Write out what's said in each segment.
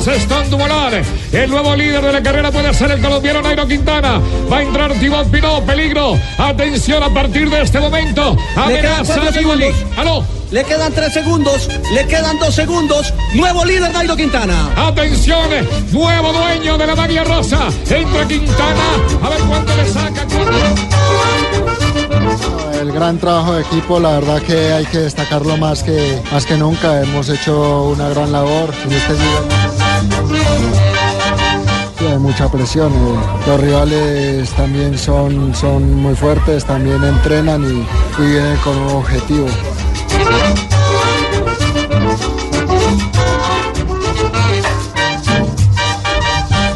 rosa está Dumoulin. El nuevo líder de la carrera puede ser el colombiano Nairo Quintana. Va a entrar Thibaut Pinot, peligro. Atención a partir de este momento. Amenaza a Nibali. Aló. Le quedan tres segundos, le quedan dos segundos. Nuevo líder Nairo Quintana. Atención, nuevo dueño de la maglia rosa. Entra Quintana. A ver cuánto le saca. El gran trabajo de equipo, la verdad que hay que destacarlo más que, más que nunca. Hemos hecho una gran labor en este nivel. Hay mucha presión. Los rivales también son, son muy fuertes, también entrenan y, y vienen con un objetivo.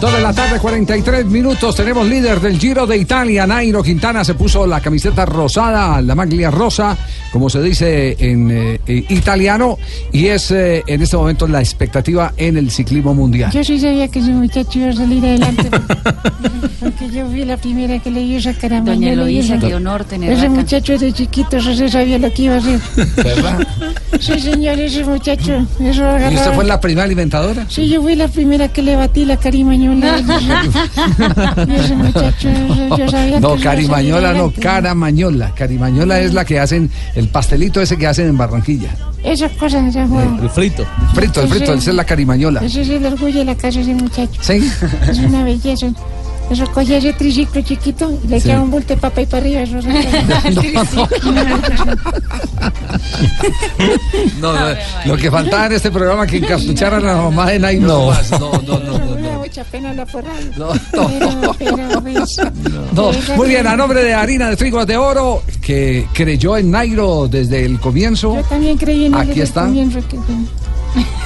De la tarde, 43 minutos. Tenemos líder del Giro de Italia. Nairo Quintana se puso la camiseta rosada, la maglia rosa, como se dice en eh, eh, italiano, y es eh, en este momento la expectativa en el ciclismo mundial. Yo sí sabía que ese muchacho iba a salir adelante. Porque yo fui la primera que le dio esa caramela. Doña Eloísa, y esa- qué honor tener Ese acá. muchacho de chiquito, eso se sabía lo que iba a hacer. ¿Verdad? Sí, señor, ese muchacho. Eso ¿Y usted fue la primera alimentadora? Sí, yo fui la primera que le batí la carimañola. Ese muchacho, yo, yo sabía No, que carimañola no, caramañola. Carimañola es la que hacen, el pastelito ese que hacen en Barranquilla. Esas cosas, esa juego. El frito. Frito, el frito, esa es la carimañola. Ese es el orgullo de la casa de ese muchacho. Sí. Es una belleza. Eso cogía ese triciclo chiquito y le Sí. echaba un bulto de papa y para arriba. Eso No, no, lo que faltaba en este programa que encapucharan a la mamá de Nairo. No, no, no, no. no, Me da mucha pena la porra. No, No, muy bien, a nombre de Harina de Trigos de Oro, que creyó en Nairo desde el comienzo. Yo también creí en él Aquí desde el está. comienzo que-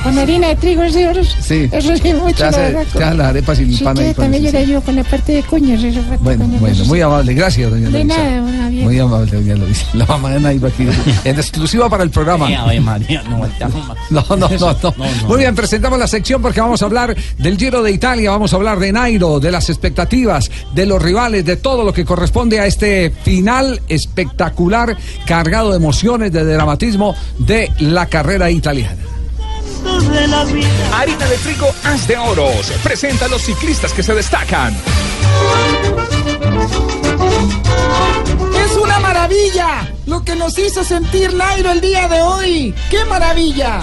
Con harina de trigo oro. Sí. Eso sí, mucho, Te la hace- te hace las arepas y el sí, pan ahí también eso, yo le sí. ayudo con la parte de cuñas. Eso, Bueno, bueno, muy amable, gracias, doña De Luisa. nada, una bien. Muy amable, doña Luisa. La mamá de Nairo aquí, en exclusiva para el programa. No, no, no, no. Muy bien, presentamos la sección porque vamos a hablar del Giro de Italia, vamos a hablar de Nairo, de las expectativas, de los rivales, de todo lo que corresponde a este final espectacular, cargado de emociones, de dramatismo de la carrera italiana. Harina de trigo Haz de Oros presenta a los ciclistas que se destacan. Es una maravilla lo que nos hizo sentir Nairo el día de hoy. ¡Qué maravilla!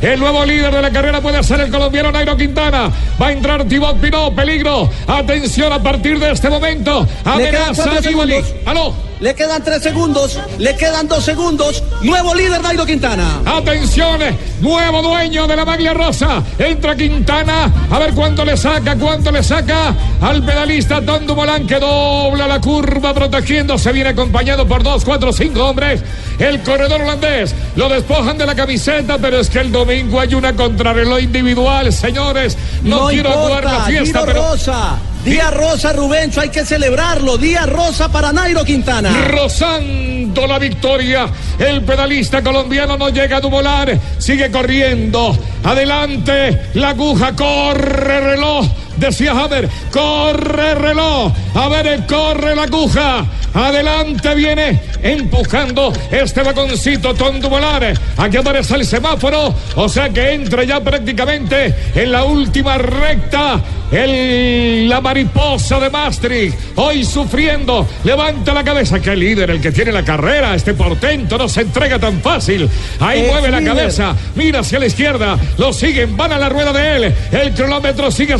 El nuevo líder de la carrera puede ser el colombiano Nairo Quintana. Va a entrar Thibaut Pinot, peligro. Atención a partir de este momento. Amenaza a Nibali. Aló. Le quedan tres segundos, le quedan dos segundos. Nuevo líder Nairo Quintana. Atención, nuevo dueño de la maglia rosa. Entra Quintana. A ver cuánto le saca, cuánto le saca al pedalista Don Dumoulin que dobla la curva protegiendo. Se viene acompañado por dos, cuatro, cinco hombres. El corredor holandés lo despojan de la camiseta, pero es que el domingo hay una contrarreloj individual, señores. No, quiero jugar la fiesta, pero. Rosa. Día Rosa, Rubencho, hay que celebrarlo. Día Rosa para Nairo Quintana. Rozando la victoria. El pedalista colombiano no llega a Dumoulin. Sigue corriendo. Adelante. La aguja corre reloj. Decía Hammer. Corre reloj. A ver, corre la aguja. Adelante viene empujando este vagoncito Dumoulin. Aquí aparece el semáforo. O sea que entra ya prácticamente en la última recta. El, la mariposa de Maastricht. Hoy sufriendo. Levanta la cabeza. Qué líder el que tiene la carrera. Este portento no se entrega tan fácil. Ahí Es mueve la cabeza. Mira hacia la izquierda. Lo siguen. Van a la rueda de él. El cronómetro sigue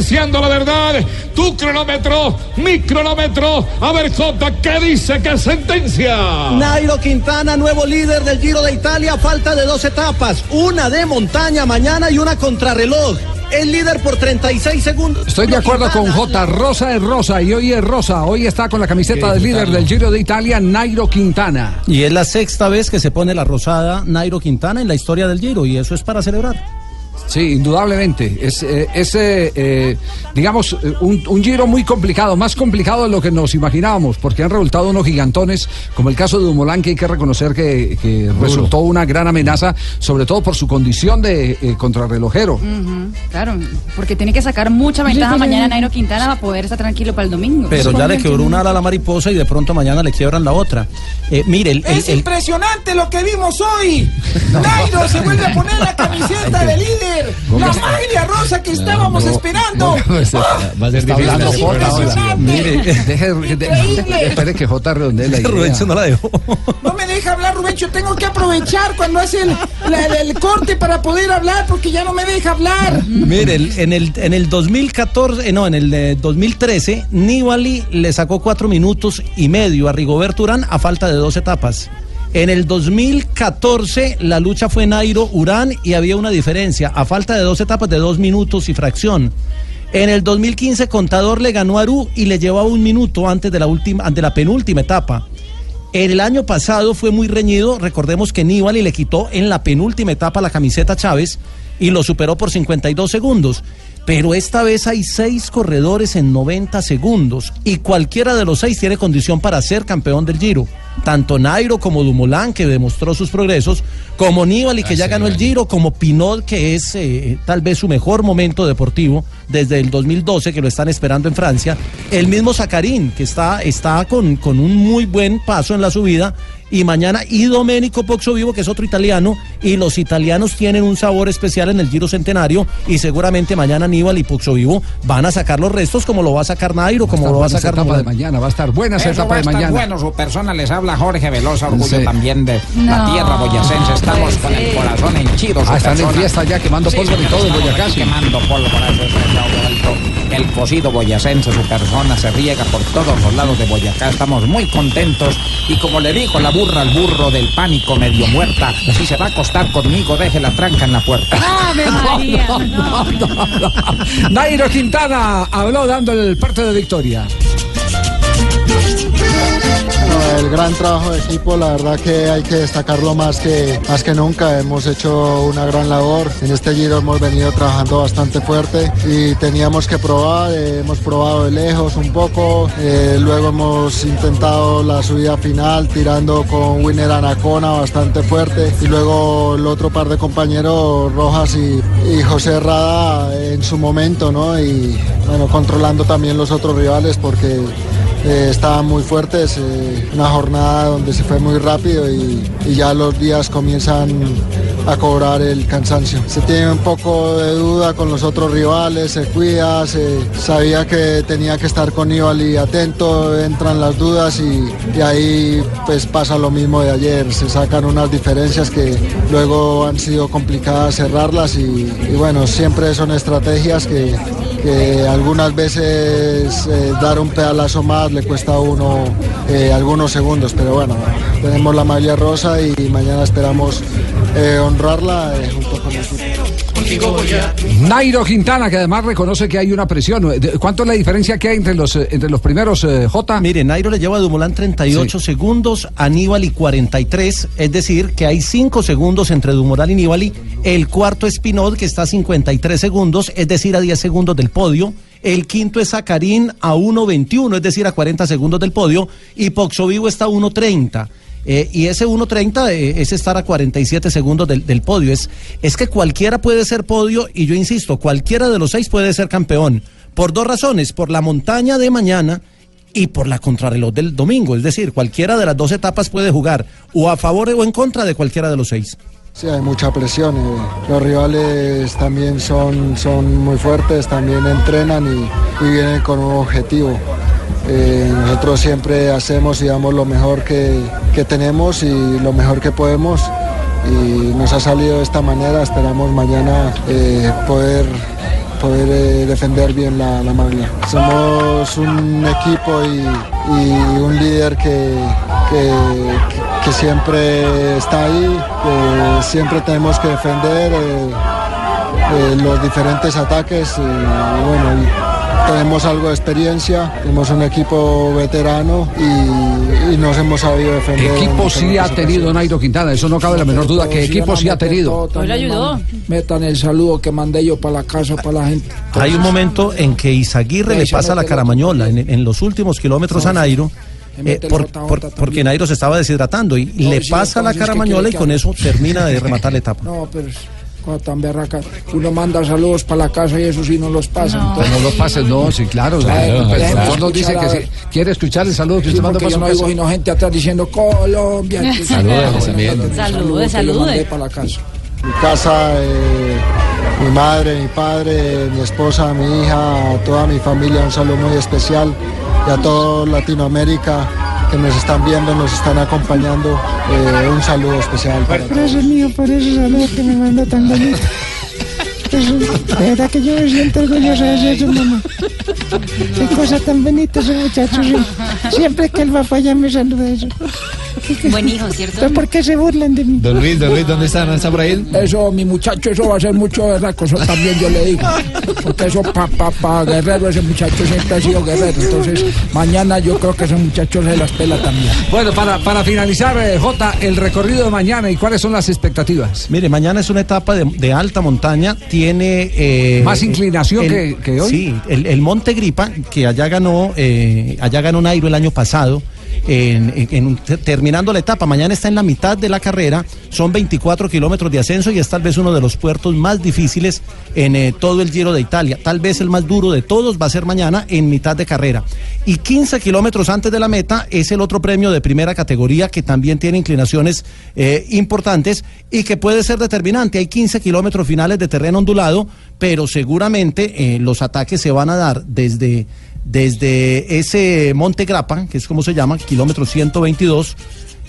sentenciando la verdad. Tu cronómetro. Mi cronómetro. A ver, Jota, ¿qué dice? ¿Qué sentencia? Nairo Quintana, nuevo líder del Giro de Italia, falta de dos etapas, una de montaña mañana y una contrarreloj. El líder por 36 segundos. Estoy de acuerdo con J. Rosa es Rosa y hoy es Rosa. Hoy está con la camiseta del líder del Giro de Italia, Nairo Quintana. Y es la sexta vez que se pone la rosada Nairo Quintana en la historia del Giro y eso es para celebrar. Sí, indudablemente. Es, eh, es eh, eh, digamos, eh, un, un giro muy complicado, más complicado de lo que nos imaginábamos, porque han resultado unos gigantones, como el caso de Dumoulin, que hay que reconocer que, que resultó una gran amenaza, sobre todo por su condición de eh, contrarrelojero. Claro, porque tiene que sacar mucha ventaja mañana Nairo Quintana para poder estar tranquilo para el domingo. Pero ya le quebró una ala a la mariposa y de pronto mañana le quiebran la otra. Eh, mire, el, el- Es el- impresionante lo que vimos hoy. Nairo se vuelve a poner la camiseta de líder. Líder! ¡La maglia rosa que estábamos esperando! Va a ser Está difícil. Mire, deje, espere que J redondee la idea. Rubencho no la dejó. No me deja hablar, Rubencho. Tengo que aprovechar cuando hace el, la- el corte para poder hablar porque ya no me deja hablar. Mire, el- en el, en el 2014, eh, no, en el eh, 2013, Nibali le sacó cuatro minutos y medio a Rigoberto Urán a falta de dos etapas. En el 2014 la lucha fue Nairo Urán y había una diferencia a falta de dos etapas de dos minutos y fracción. En el 2015 Contador le ganó a Aru y le llevaba un minuto antes de la última, ante la penúltima etapa. El año pasado fue muy reñido. Recordemos que Nibali le quitó en la penúltima etapa la camiseta Chávez y lo superó por 52 segundos. Pero esta vez hay seis corredores en 90 segundos y cualquiera de los seis tiene condición para ser campeón del Giro. Tanto Nairo como Dumoulin, que demostró sus progresos, como Nibali, que ya ganó el Giro, como Pinot, que es eh, tal vez su mejor momento deportivo desde el 2012, que lo están esperando en Francia. El mismo Zacarín, que está, está con, con un muy buen paso en la subida. Y mañana, y Domenico Vivo, que es otro italiano, y los italianos tienen un sabor especial en el Giro Centenario, y seguramente mañana Aníbal y Vivo van a sacar los restos como lo va a sacar Nairo, como lo va a sacar etapa de mañana, va a estar buena esa Eso etapa va a de mañana. bueno, su persona les habla Jorge Velosa, orgullo Sí. también de la tierra boyacense. Estamos con el corazón henchido. Ah, están en fiesta ya, quemando Sí, pólvora y todo en Boyacá. Quemando pólvora, eso es el cocido boyacense, su persona se riega por todos los lados de Boyacá. Estamos muy contentos. Y como le dijo la burra al burro del pánico medio muerta, si se va a acostar conmigo, deje la tranca en la puerta. ¡Ave María! No. Nairo Quintana habló dando el parte de victoria. El gran trabajo de equipo, la verdad que hay que destacarlo más que, más que nunca. Hemos hecho una gran labor. En este giro hemos venido trabajando bastante fuerte y teníamos que probar. eh, hemos probado de lejos un poco. eh, luego hemos intentado la subida final tirando con Winner Anacona bastante fuerte. Y luego el otro par de compañeros, Rojas y, y José Rada, en su momento, ¿no? Y bueno, controlando también los otros rivales porque eh, estaban muy fuertes, eh, una jornada donde se fue muy rápido y, ya los días comienzan a cobrar el cansancio. Se tiene un poco de duda con los otros rivales, se cuida, se, sabía que tenía que estar con Nibali atento, entran las dudas y, ahí pues pasa lo mismo de ayer, se sacan unas diferencias que luego han sido complicadas cerrarlas y, bueno, siempre son estrategias que, que algunas veces eh, dar un pedalazo más le cuesta a uno eh, algunos segundos, pero bueno, tenemos la malla rosa y mañana esperamos eh, honrarla eh, junto con el equipo. Nairo Quintana, que además reconoce que hay una presión. ¿De- ¿Cuánto es la diferencia que hay entre los, entre los primeros eh, J? Mire, Nairo le lleva a Dumoulin 38 segundos, a Nibali 43, es decir, que hay 5 segundos entre Dumoulin y Nibali. El cuarto es Pinot, que está a 53 segundos, es decir, a 10 segundos del podio. El quinto es Zacarín a 1.21, es decir, a 40 segundos del podio. Y Vivo está a 1.30. Eh, y ese 1.30 eh, es estar a 47 segundos del, del podio. Es, es que cualquiera puede ser podio y yo insisto, cualquiera de los seis puede ser campeón. Por dos razones, por la montaña de mañana y por la contrarreloj del domingo. Es decir, cualquiera de las dos etapas puede jugar o a favor o en contra de cualquiera de los seis. Sí, hay mucha presión. Los rivales también son, son muy fuertes, también entrenan y, vienen con un objetivo. Eh, nosotros siempre hacemos y damos lo mejor que, que tenemos y lo mejor que podemos. Y nos ha salido de esta manera. Esperamos mañana eh, poder poder eh, defender bien la, la maglia. Somos un equipo y, un líder que, que siempre está ahí, siempre tenemos que defender eh, eh, los diferentes ataques y, bueno, y tenemos algo de experiencia, tenemos un equipo veterano y, y nos hemos sabido defender. en Equipo sí ha tenido Nairo Quintana, eso no cabe la menor duda, que equipo sí ha tenido. Hoy le ayudó. Metan el saludo que mandé yo para la casa, para la gente. Hay un momento en que Izaguirre le pasa la caramañola en, en los últimos kilómetros a Nairo. Eh, por- por- porque Nairo se estaba deshidratando y No, le sí, pasa la entonces, ¿qué caramañola y que con haga? eso termina de rematar la etapa. No, pero es tan berraca. Uno manda saludos para la casa y eso sí no los pasa. No. entonces- No los pases, no, sí, claro. Claro, Pero claro. nos dice que sí. quiere escuchar el saludo que Sí, usted porque para yo su no casa. oigo sino gente atrás diciendo Colombia. Saludos, bueno, salude, saludo que le salude. mandé para la casa. Mi casa, eh, mi madre, mi padre, mi esposa, mi hija, a toda mi familia, un saludo muy especial y a todo Latinoamérica que nos están viendo, nos están acompañando, eh, un saludo especial para todos. Gracias mío por esos saludos que me mandó tan bonito. Eso, de verdad que yo me siento orgullosa de su mamá. Qué cosa tan bonita ese muchacho. Siempre que él va para allá me saluda eso. Buen hijo, ¿cierto? ¿Pero por qué se burlan de mí? Don Luis, don Luis, ¿dónde está? ¿No está por ahí? Eso, mi muchacho, eso va a ser mucho berraco, eso también yo le digo. Porque eso, pa, pa, pa, guerrero, ese muchacho siempre ha sido guerrero. Entonces, mañana yo creo que ese muchacho se las pela también. Bueno, para, para finalizar, eh, Jota, el recorrido de mañana y cuáles son las expectativas. Mire, mañana es una etapa de, de alta montaña, tiene... eh, Más inclinación el- que- que hoy. Sí, el, el Monte Gripa, que allá ganó, eh, allá ganó Nairo el año pasado, terminando la etapa, mañana está en la mitad de la carrera, son 24 kilómetros de ascenso y es tal vez uno de los puertos más difíciles en eh, todo el Giro de Italia. Tal vez el más duro de todos va a ser mañana en mitad de carrera. Y 15 kilómetros antes de la meta es el otro premio de primera categoría que también tiene inclinaciones eh, importantes y que puede ser determinante. Hay 15 kilómetros finales de terreno ondulado, pero seguramente eh, los ataques se van a dar desde, desde ese Monte Grappa, que es como se llama, kilómetro 122,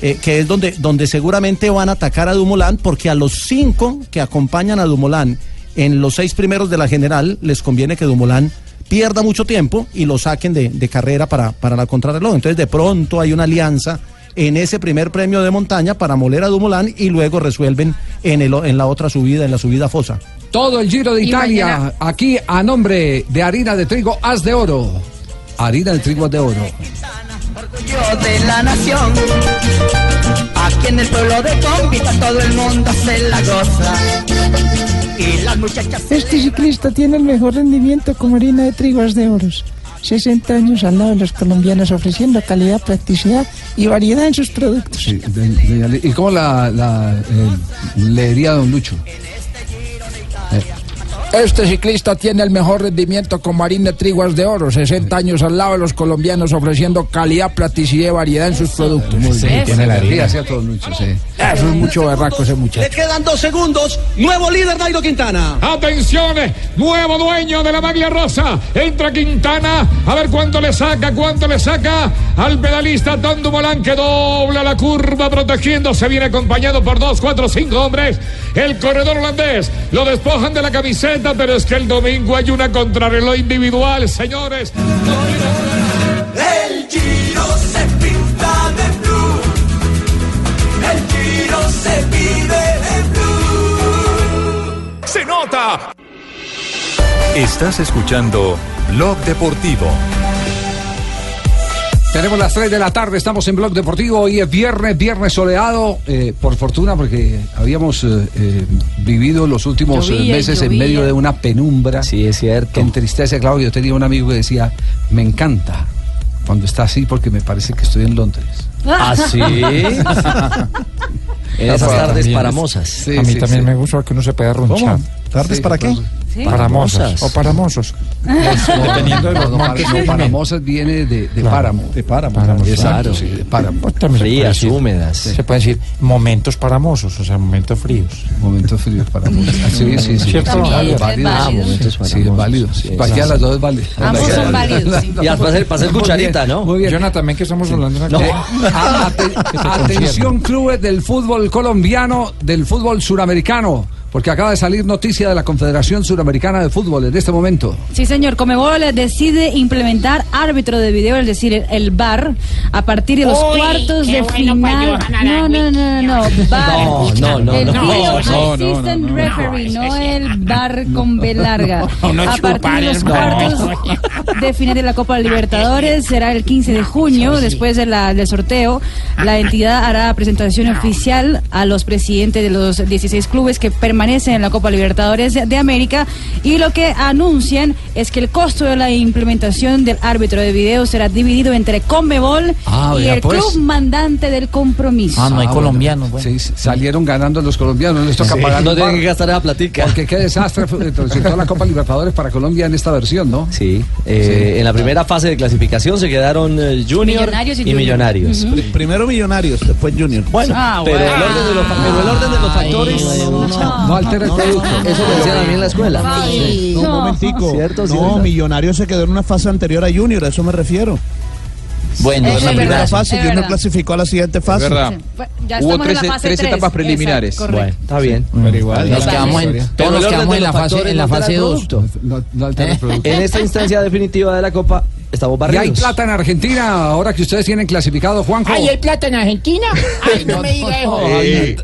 eh, que es donde, donde seguramente van a atacar a Dumoulin, porque a los cinco que acompañan a Dumoulin en los seis primeros de la general, les conviene que Dumoulin pierda mucho tiempo y lo saquen de, carrera para, para la contrarreloj. Entonces, de pronto hay una alianza en ese primer premio de montaña para moler a Dumoulin y luego resuelven en, el, en la otra subida, en la subida fosa. Todo el Giro de Italia, mañana- aquí a nombre de harina de trigo Haz de Oro. Harina de trigo Haz de Oro. orgullo de la nación. Aquí en el pueblo de todo el mundo se la goza. Y las muchachas Este ciclista tiene el mejor rendimiento como harina de trigos de oros. 60 años al lado de los colombianos ofreciendo calidad, practicidad y variedad en sus productos. Sí, de- de- ¿Y cómo la, la, eh, leería don Lucho? Este ciclista tiene el mejor rendimiento con harina de triguas de oro, 60 años al lado de los colombianos ofreciendo calidad, practicidad y variedad en sus productos. Muy bien, tiene la. Sí, don Lucho, sí. Eso es mucho berraco ese muchacho. Le quedan dos segundos. Nuevo líder Nairo Quintana. Atención, nuevo dueño de la maglia rosa. Entra Quintana. A ver cuánto le saca, cuánto le saca al pedalista Don Dumoulin que dobla la curva protegiéndose. Viene acompañado por dos, cuatro, cinco hombres. El corredor holandés lo despojan de la camiseta, pero es que el domingo hay una contrarreloj individual, señores. El Giro se pinta de blue. El Giro se vive de blue. ¡Se nota! Estás escuchando Blog Deportivo. Tenemos las 3 de la tarde, estamos en Blog Deportivo. Hoy es viernes, viernes soleado, eh, por fortuna, porque habíamos eh, eh, vivido los últimos Llovía, meses en medio de una penumbra. Sí, es cierto. Que entristece, claro. Yo tenía un amigo que decía, me encanta cuando está así porque me parece que estoy en Londres. ¿Ah, sí? En esas tardes paramosas. Sí, a mí sí, también sí. me gusta que uno se pueda ronchar. ¿Tardes Sí, para qué? Sí. Paramosas o paramosos. Dependiendo de No, los montes. no, Paramosas viene de, de Claro. páramo. De páramo. Páramo, Exacto, claro. sí, de páramo. Pues también se Frías, decir- húmedas. Se puede decir momentos paramosos, o sea, momentos fríos. Momentos fríos para muchos. Sí, sí, sí. Cierto, válido. Ah, momentos Sí, es válido. sí, Cualquiera de las dos es válido. Ambos son válidos. Y para hacer, para hacer cucharita, ¿no? Muy bien. Jonathan, también que estamos hablando de una atención clubes del fútbol colombiano, del fútbol suramericano, porque acaba de salir noticia de la Confederación Suramericana de Fútbol en este momento. Sí, señor. Comebol decide implementar árbitro de video, es decir, el, el VAR, a partir de los Uy, cuartos de bueno final. No, no, no, no, no. VAR. No, no, no, el no. video No, no, no, assistant no, no. referee, no el VAR con B larga. No, a partir de los cuartos de final de la Copa Libertadores será el 15 de junio, después de la, del sorteo. La entidad hará presentación oficial a los presidentes de los 16 clubes que permanecen en la Copa Libertadores de, de América y lo que anuncian es que el costo de la implementación del árbitro de video será dividido entre Conmebol Ah, y el pues. club mandante del compromiso. Ah, no hay bueno. colombianos, bueno. Sí, sí, salieron ganando los colombianos, les toca pagar No tienen que gastar esa platica. Porque qué desastre fue- resultó la Copa Libertadores para Colombia en esta versión, ¿no? Sí, eh, en la primera fase de clasificación se quedaron eh, Junior Millonarios y y, Junior. Millonarios. Primero Millonarios, después Junior. Bueno, Ah, pero, bueno. el orden de los, pero el orden de los factores No altera el producto. Eso lo decían a mí en la escuela. Sí. No, un momentico. Cierto, no, cierto. Millonario se quedó en una fase anterior a Junior, a eso me refiero. Bueno, en es la primera verdad. fase, Junior verdad. clasificó a la siguiente fase. verdad. Ya Hubo estamos en la 13 fase 13 tres. etapas preliminares. Exacto, correcto. Está bien. Pero igual, Nos quedamos en, todos nos quedamos en la fase, en la no fase altera el 2. producto. No, no altera el producto. En esta instancia definitiva de la Copa estamos Y hay barridos. plata en Argentina, ahora que ustedes tienen clasificado, Juanjo. ¿Hay plata en Argentina? Ay, no me diga eso. Eh,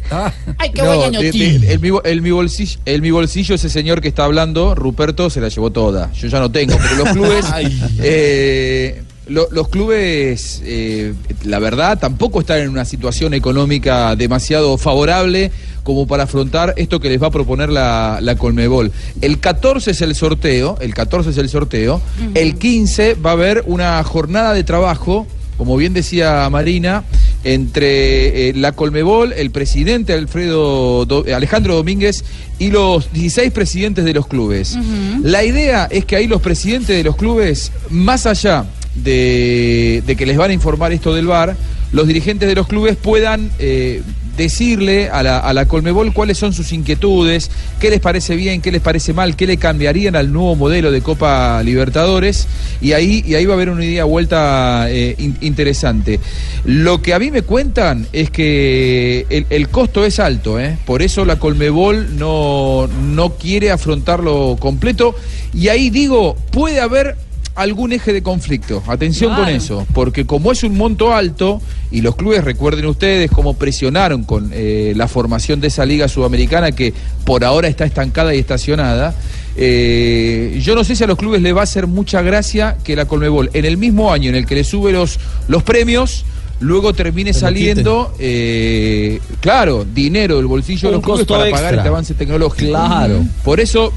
Ay, qué no, buena de- de- noticia. el, mi, bo- el mi bolsillo, el mi bolsillo, ese señor que está hablando, Ruperto, se la llevó toda. Yo ya no tengo, pero los clubes, eh, lo- los clubes, eh, la verdad, tampoco están en una situación económica demasiado favorable como para afrontar esto que les va a proponer la, la Colmebol. El 14 es el sorteo, el 14 es el sorteo, el 15 va a haber una jornada de trabajo, como bien decía Marina, entre eh, la Colmebol, el presidente Alfredo Do- Alejandro Domínguez y los 16 presidentes de los clubes. La idea es que ahí los presidentes de los clubes, más allá de, que les van a informar esto del VAR, los dirigentes de los clubes puedan eh, decirle a la, a la Colmebol cuáles son sus inquietudes, qué les parece bien, qué les parece mal, qué le cambiarían al nuevo modelo de Copa Libertadores y ahí, y ahí va a haber una idea vuelta eh, in- interesante. Lo que a mí me cuentan es que el, el costo es alto, ¿eh? por eso la Colmebol no, no quiere afrontarlo completo y ahí digo, puede haber algún eje de conflicto. Atención con eso, porque como es un monto alto, y los clubes recuerden ustedes cómo presionaron con eh, la formación de esa liga sudamericana que por ahora está estancada y estacionada, eh, yo no sé si a los clubes les va a hacer mucha gracia que la Colmebol, en el mismo año en el que le sube los, los premios, luego termine saliendo, eh, claro, dinero del bolsillo de los clubes para pagar este avance tecnológico. Claro. Por eso,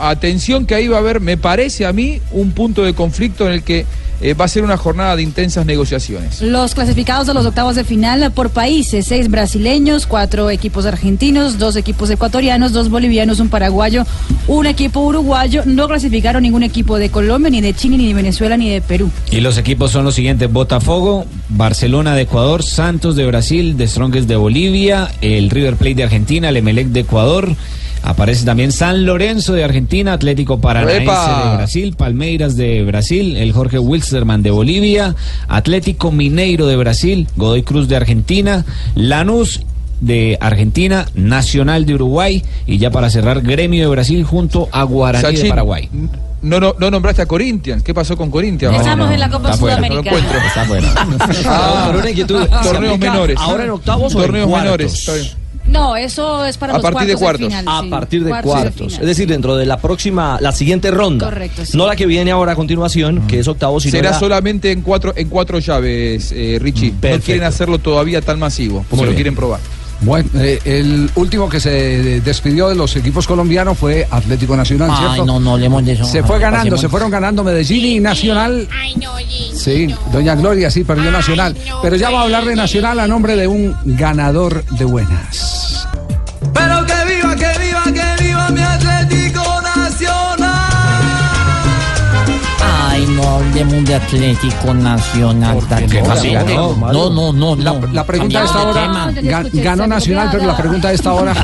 atención que ahí va a haber, me parece a mí, un punto de conflicto en el que eh, va a ser una jornada de intensas negociaciones. Los clasificados a los octavos de final por países, seis brasileños, cuatro equipos argentinos, dos equipos ecuatorianos, dos bolivianos, un paraguayo, un equipo uruguayo. No clasificaron ningún equipo de Colombia, ni de Chile, ni de Venezuela, ni de Perú. Y los equipos son los siguientes: Botafogo, Barcelona de Ecuador, Santos de Brasil, The Strongest de Bolivia, el River Plate de Argentina, el Emelec de Ecuador. Aparece también San Lorenzo de Argentina, Atlético Paranaense ¡Epa! de Brasil, Palmeiras de Brasil, el Jorge Wilstermann de Bolivia, Atlético Mineiro de Brasil, Godoy Cruz de Argentina, Lanús de Argentina, Nacional de Uruguay y ya para cerrar Gremio de Brasil junto a Guaraní de Paraguay. No, no, no nombraste a Corinthians. ¿Qué pasó con Corinthians? Estamos en la Copa fuera, no lo Sudamericana. encuentro. Está fuera. Ah, Pero una inquietud. ¿Se Torneos menores. ahora en octavos o en Torneos cuartos? menores. está bien. No, eso es para A los partir de cuartos, final, A sí. partir de Cuartos cuartos. final. Es decir, dentro de la próxima, la siguiente ronda. Correcto, sí. No la que viene ahora a continuación, que es octavos, sino Será la- solamente en cuatro, en cuatro llaves, eh, Richie. No quieren hacerlo todavía tan masivo, como Muy lo bien. quieren probar. Bueno, eh, el último que se despidió de los equipos colombianos fue Atlético Nacional, Ay, ¿cierto? no, no hablemos de eso. Se fue ganando, Pasemos. se fueron ganando Medellín y Nacional. Sí, Doña Gloria sí perdió Nacional. Pero ya va a hablar de Nacional a nombre de un ganador de buenas. Pero hablemos de Atlético Nacional. qué? No, no, no, no, La, la pregunta de esta hora, ganó Nacional, pero la pregunta de esta hora,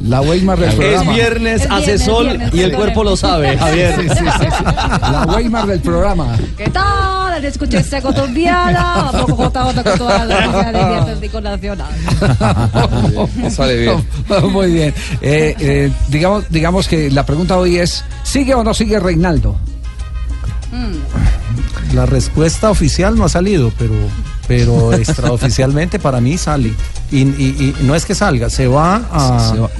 la Weimar del Es programa. viernes, Es hace viernes, sol viernes, y el cuerpo lo sabe, Javier. Sí, sí, sí, sí. La Weimar del programa. ¿Qué tal? Escuché esta colombiana. Poco JJ con toda la Atlético Nacional. Sale bien. Muy bien. Eh, eh, digamos, digamos que la pregunta hoy es, ¿sigue o no sigue Reinaldo? La respuesta oficial no ha salido, pero, pero extraoficialmente para mí sale. Y, y- y no es que salga, se va a, Se va.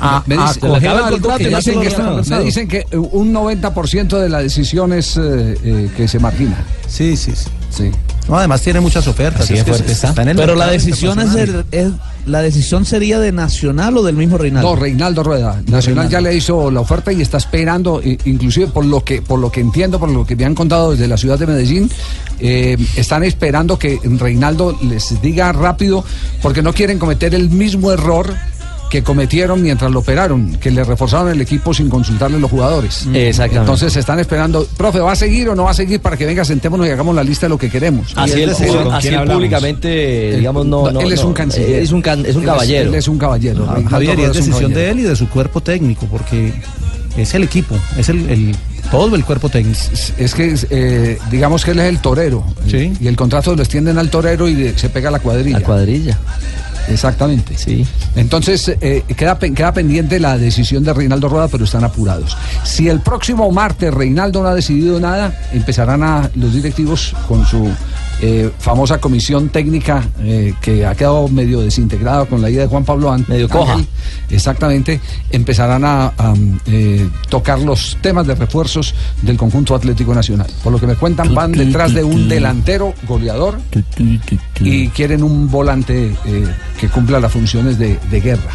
a, me, a dice- coger me algo que ya se dicen que, había me conversado. dicen que un 90% de la decisión es eh, eh, que se margina. Sí, sí, sí. Sí. No, además tiene muchas ofertas. Así de es que fuerte está. en el Pero la decisión es, es- la decisión sería de Nacional o del mismo Reinaldo. No, Reinaldo Rueda. Nacional ya le hizo la oferta y está esperando, i- inclusive por lo que por lo que entiendo, por lo que me han contado desde la ciudad de Medellín, eh, están esperando que Reinaldo les diga rápido, porque no quieren cometer el mismo error que cometieron mientras lo operaron, que le reforzaron el equipo sin consultarle a los jugadores. Exactamente. Entonces están esperando, profe, ¿va a seguir o no va a seguir para que venga, sentémonos y hagamos la lista de lo que queremos? Así, él, él- así él públicamente, digamos, no, no. Él es no, un canciller. Es un, can- es un Él caballero. Él es un caballero. Ah, Javier, y es un decisión de caballero. él y de su cuerpo técnico, porque es el equipo, es el, el- todo el cuerpo técnico. Es que, eh, digamos que él es el torero. Y el contrato lo extienden al torero y se pega a la cuadrilla. La cuadrilla. Exactamente. Sí. Entonces, eh, queda, queda pendiente la decisión de Reinaldo Rueda, pero están apurados. Si el próximo martes Reinaldo no ha decidido nada, empezarán a los directivos con su eh, famosa comisión técnica eh, que ha quedado medio desintegrada con la ida de Juan Pablo An- Medio coja. Ángel. Exactamente. Empezarán a, a, eh, tocar los temas de refuerzos del conjunto Atlético Nacional. Por lo que me cuentan, van detrás de un delantero goleador y quieren un volante eh, que cumpla las funciones de, de guerra.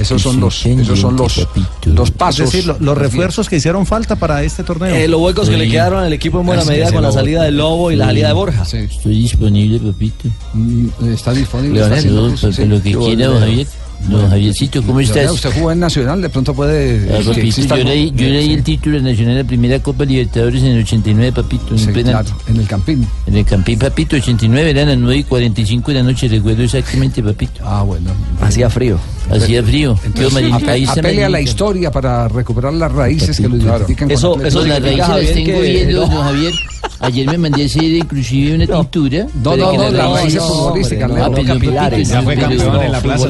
Esos son los, esos son los, los pasos. Es decir, lo- los refuerzos que hicieron falta para este torneo. Eh, los huecos que le quedaron al equipo en buena medida es, con la salida del Lobo y la salida de Borja. Estoy disponible, papito. Mm, Está disponible. Leonel, está haciendo para lo que quiera, Javier. Don Javiercito, ¿cómo estás? Usted jugó en Nacional, de pronto puede. Ah, papito, yo leí, yo leí Sí. el título nacional de la primera Copa Libertadores en el 89, papito. En, Sí, plena- claro, en el Campín. en el Campín, papito, 89, eran las 9 y 45 de la noche, recuerdo exactamente, papito. Ah, bueno. Hacía frío. Hacía frío. Quedó Entonces, ahí apele a la historia para recuperar las raíces que lo identifican con Eso- eso las raíces las tengo que- viendo, no. don Javier. Ayer me mandé a hacer inclusive una tintura. No, no, no, Leo. no, No, capilares. Ya fue campeón en la plaza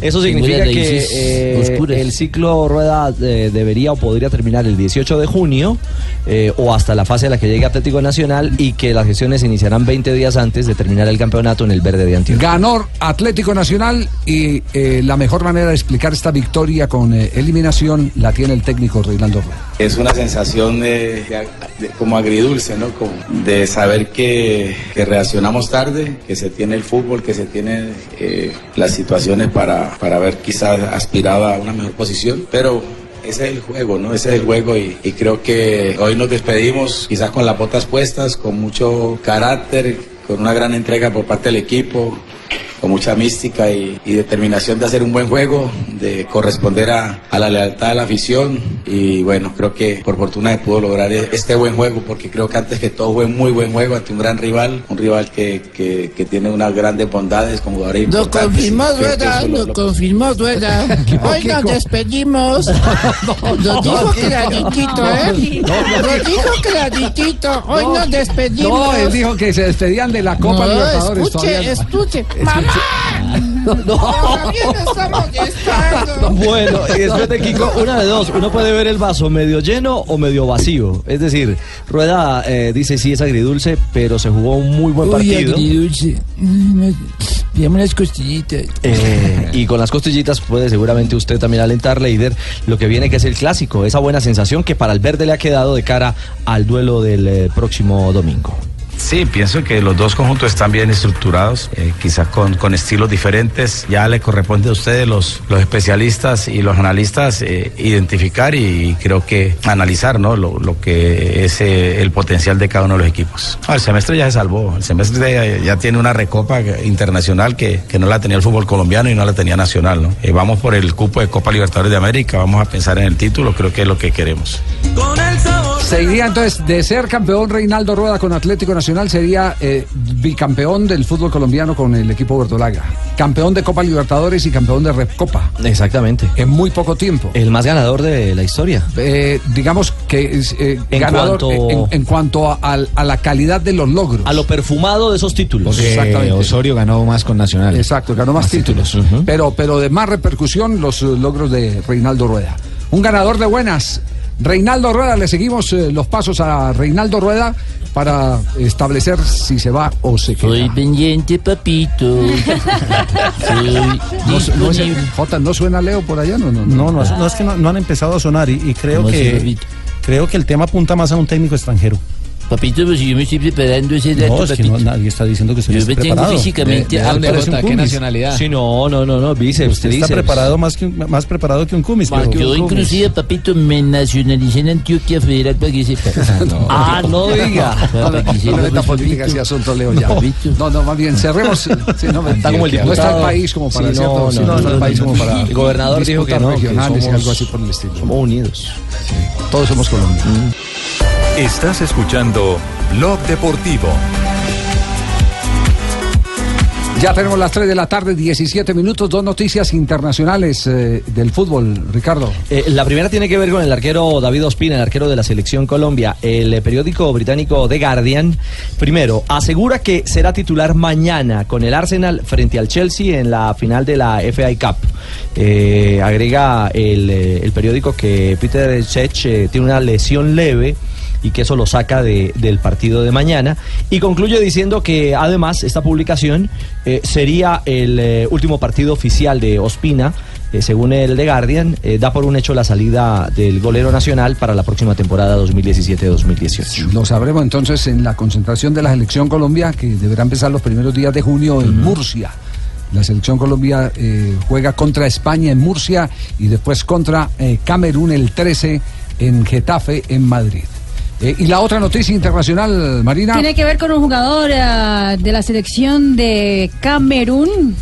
Eso significa que eh, el ciclo rueda eh, debería o podría terminar el 18 de junio eh, o hasta la fase a la que llegue Atlético Nacional y que las gestiones iniciarán 20 días antes de terminar el campeonato en el verde de Antioquia. Ganó Atlético Nacional y eh, la mejor manera de explicar esta victoria con eh, eliminación la tiene el técnico Reinaldo Rueda. Es una sensación de, de- de- como agridulce, ¿no? Como de saber que, que reaccionamos tarde, que se tiene el fútbol, que se tiene eh, las situaciones para, para haber quizás aspirado a una mejor posición, pero ese es el juego, ¿no? Ese es el juego y, y creo que hoy nos despedimos quizás con las botas puestas, con mucho carácter, con una gran entrega por parte del equipo, con mucha mística y, y determinación de hacer un buen juego, de corresponder a, a la lealtad de la afición y bueno, creo que por fortuna se pudo lograr e- este buen juego porque creo que antes que todo fue un muy buen juego ante un gran rival, un rival que, que, que tiene unas grandes bondades con jugadores Lo confirmó que eso lo- lo confirmó Rueda. Hoy nos despedimos. Lo dijo clarito, ¿eh? Lo dijo clarito. Hoy nos despedimos. No, él dijo que se despedían de la Copa No, Libertadores. escuche, no. escuche. ¡Mamá! Está molestando. Bueno, y después de Kiko, una de dos, uno puede ver el vaso medio lleno o medio vacío. Es decir, Rueda eh, dice sí es agridulce, pero se jugó un muy buen Uy, partido. agridulce. No, unas costillitas. Eh, y con las costillitas puede seguramente usted también alentar, líder, lo que viene que es el clásico, esa buena sensación que para el verde le ha quedado de cara al duelo del eh, próximo domingo. Sí, pienso que los dos conjuntos están bien estructurados, eh, quizás con, con estilos diferentes. Ya le corresponde a ustedes, los, los especialistas y los analistas, eh, identificar y, creo que analizar ¿no? lo, lo que es eh, el potencial de cada uno de los equipos. Ah, el semestre ya se salvó, el semestre ya, ya tiene una recopa internacional que, que no la tenía el fútbol colombiano y no la tenía nacional. ¿no? Eh, vamos por el cupo de Copa Libertadores de América, vamos a pensar en el título, creo que es lo que queremos. Seguiría entonces de ser campeón Reinaldo Rueda con Atlético Nacional, sería eh, bicampeón del fútbol colombiano con el equipo Bertolaga. Campeón de Copa Libertadores y campeón de Recopa. Exactamente. En muy poco tiempo. El más ganador de la historia. Eh, digamos que es eh, En ganador cuanto- en, en cuanto a, la calidad de los logros. A lo perfumado de esos títulos. Porque Osorio ganó más con Nacional. Exacto, ganó más, títulos. pero, pero de más repercusión los logros de Reinaldo Rueda. Un ganador de buenas. Reinaldo Rueda, le seguimos eh, los pasos a Reinaldo Rueda para establecer si se va o se queda. Soy pendiente, papito. Soy No, su- no es el- disponible. Jota, ¿no suena Leo por allá? No, no, No, no, es- no es que no, no han empezado a sonar y, y creo ¿Cómo así, que creo que el tema apunta más a un técnico extranjero. Papito, pues si yo me estoy preparando ese dato, No, es que no, nadie está diciendo que usted Yo no me tengo preparado. físicamente ¿De- de apto. dónde parece un ¿Qué cumis? nacionalidad? Sí, no, no, no, no, bíceps, Usted está preparado más, que un- más preparado que un cumis. pero- Yo inclusive, papito, me nacionalicé en Antioquia Federal para que sepa. Ah, no diga. Para No, que no sepa, le meta política ese asunto, Leo, ya. No, no, más bien, cerremos. Sí, no, Está como el no está diputado. el país como para Sí, cierto, no, no, no está no, el país no, como no. para El gobernador dijo que no, que somos- algo así por el estilo. Somos unidos. Todos somos Colombia. Estás escuchando Blog Deportivo. Ya tenemos las 3 de la tarde, 17 minutos, dos noticias internacionales eh, del fútbol, Ricardo. Eh, la primera tiene que ver con el arquero David Ospina, el arquero de la selección Colombia. El eh, periódico británico The Guardian, primero, asegura que será titular mañana con el Arsenal frente al Chelsea en la final de la FA Cup. Eh, agrega el, el periódico que Peter Cech eh, tiene una lesión leve y que eso lo saca de- del partido de mañana. Y concluye diciendo que además esta publicación eh, sería el eh, último partido oficial de Ospina. eh, según el The Guardian, eh, da por un hecho la salida del golero nacional para la próxima temporada 2017-2018. Lo sabremos entonces en la concentración de la selección Colombia, que deberá empezar los primeros días de junio en Murcia. La selección Colombia eh, juega contra España en Murcia y después contra Camerún el 13 en Getafe, en Madrid. Eh, y la otra noticia internacional, Marina. Tiene que ver con un jugador eh, de la selección de Camerún.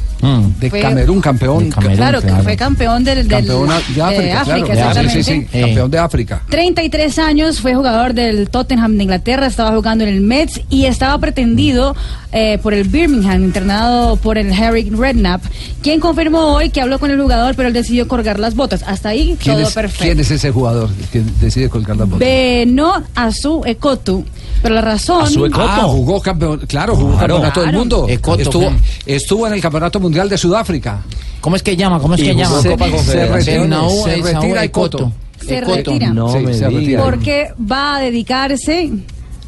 De Fue- Camerún, campeón. claro, que fue campeón del, del- de África, claro. exactamente. Sí, sí, sí, campeón de África. 33 años, fue jugador del Tottenham de Inglaterra, estaba jugando en el Mets y estaba pretendido eh, por el Birmingham, internado por el Harry Redknapp, quien confirmó hoy que habló con el jugador, pero él decidió colgar las botas. Hasta ahí ¿Quién todo es, perfecto. quién es ese jugador que decide colgar la botas? Beno Azu Ekotu. Pero la razón. Ah, jugó campeón, claro, jugó Claro. campeonato del mundo. Ekoto, estuvo, estuvo en el campeonato mundial de Sudáfrica. ¿Cómo es que llama? ¿Cómo es Y que llama? Copa Confederaciones. Se, Naú- Se retira Saúl Ekoto. Se retira. No Sí, me se retira. Porque va a dedicarse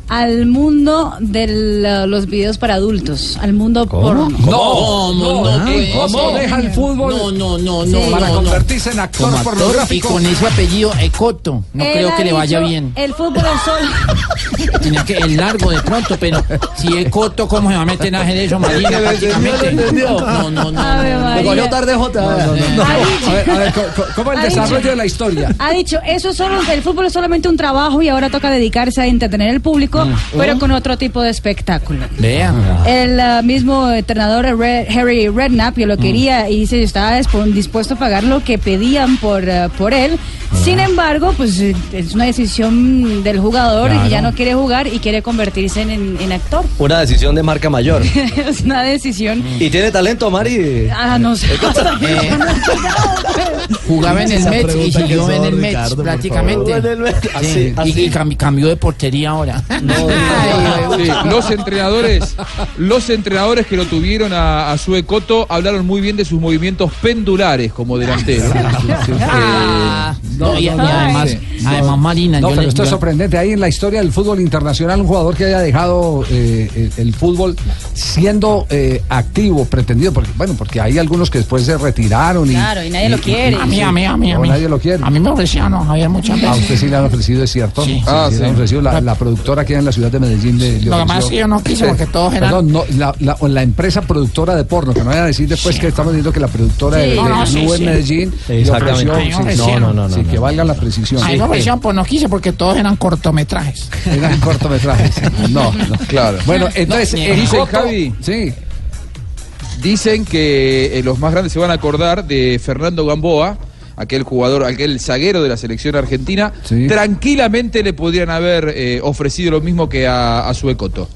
al mundo de los videos para adultos, al mundo porno. No, no, No, no, ¿qué? ¿cómo deja el fútbol No, no, no, Sí. no. para no, no. convertirse en actor Como actor y con ese apellido Ecoto. No Él creo que le vaya bien. El fútbol es solo. Tenía que el largo de pronto, pero si es Coto, ¿cómo se va a meter en eso, Marina? prácticamente? No, no, no. Me cogió tarde, Jota. No, no, no. Ha dicho- A ver, ¿cómo el desarrollo de la historia? Ha dicho, eso es solo, el fútbol es solamente un trabajo y ahora toca dedicarse a entretener al público, pero con otro tipo de espectáculo. Vea. El ah, mismo entrenador Red- Harry Redknapp que lo quería y dice estaba dispu- dispuesto a pagar lo que pedían por, ah, por él. Sin embargo, pues eh, es una decisión del jugador y ya no quiere jugar y quiere convertirse en, en- en actor. Una decisión de marca mayor. es una decisión. ¿Y tiene talento, Mari? Ah, no sé. Que Eh, yo. Jugaba en el Mets y que siguió en el Mets prácticamente. Así, y- cambió de portería ahora. Sí, los entrenadores, los entrenadores que lo tuvieron a, a Sue Coto hablaron muy bien de sus movimientos pendulares como delantero. Ah, no, y, además, Marina, No, yo pero le- esto es sorprendente. Hay en la historia del fútbol internacional un jugador que haya dejado eh, el, el fútbol siendo eh, activo, pretendido. Porque, bueno, porque hay algunos que después se retiraron. Y, Claro, y nadie lo quiere. A mí, a mí, a mí, a mí. nadie lo quiere. A mí me ofrecían, no, Javier, muchas A veces. usted sí le han ofrecido, es cierto. Sí. Ah, le han ofrecido. La, la productora que en la ciudad de Medellín le, le Lo que yo no quise porque todos eran- Perdón, no, la, la- o la empresa productora de porno, que no vayan a decir después que estamos diciendo que la productora Sí. de, de No, no, sí, en sí. Medellín Exactamente. sí, ofrecieron. No, no, no, sí, no, que no. valga la precisión. A mí Sí. me ofrecían, pues no quise porque todos eran cortometrajes. Eran cortometrajes. No, no. Claro. Bueno, entonces, No, el dice Javi. Sí. Dicen que eh, los más grandes se van a acordar de Fernando Gamboa, aquel jugador, aquel zaguero de la selección argentina. Sí. Tranquilamente le podrían haber eh, ofrecido lo mismo que a, a Suecoto.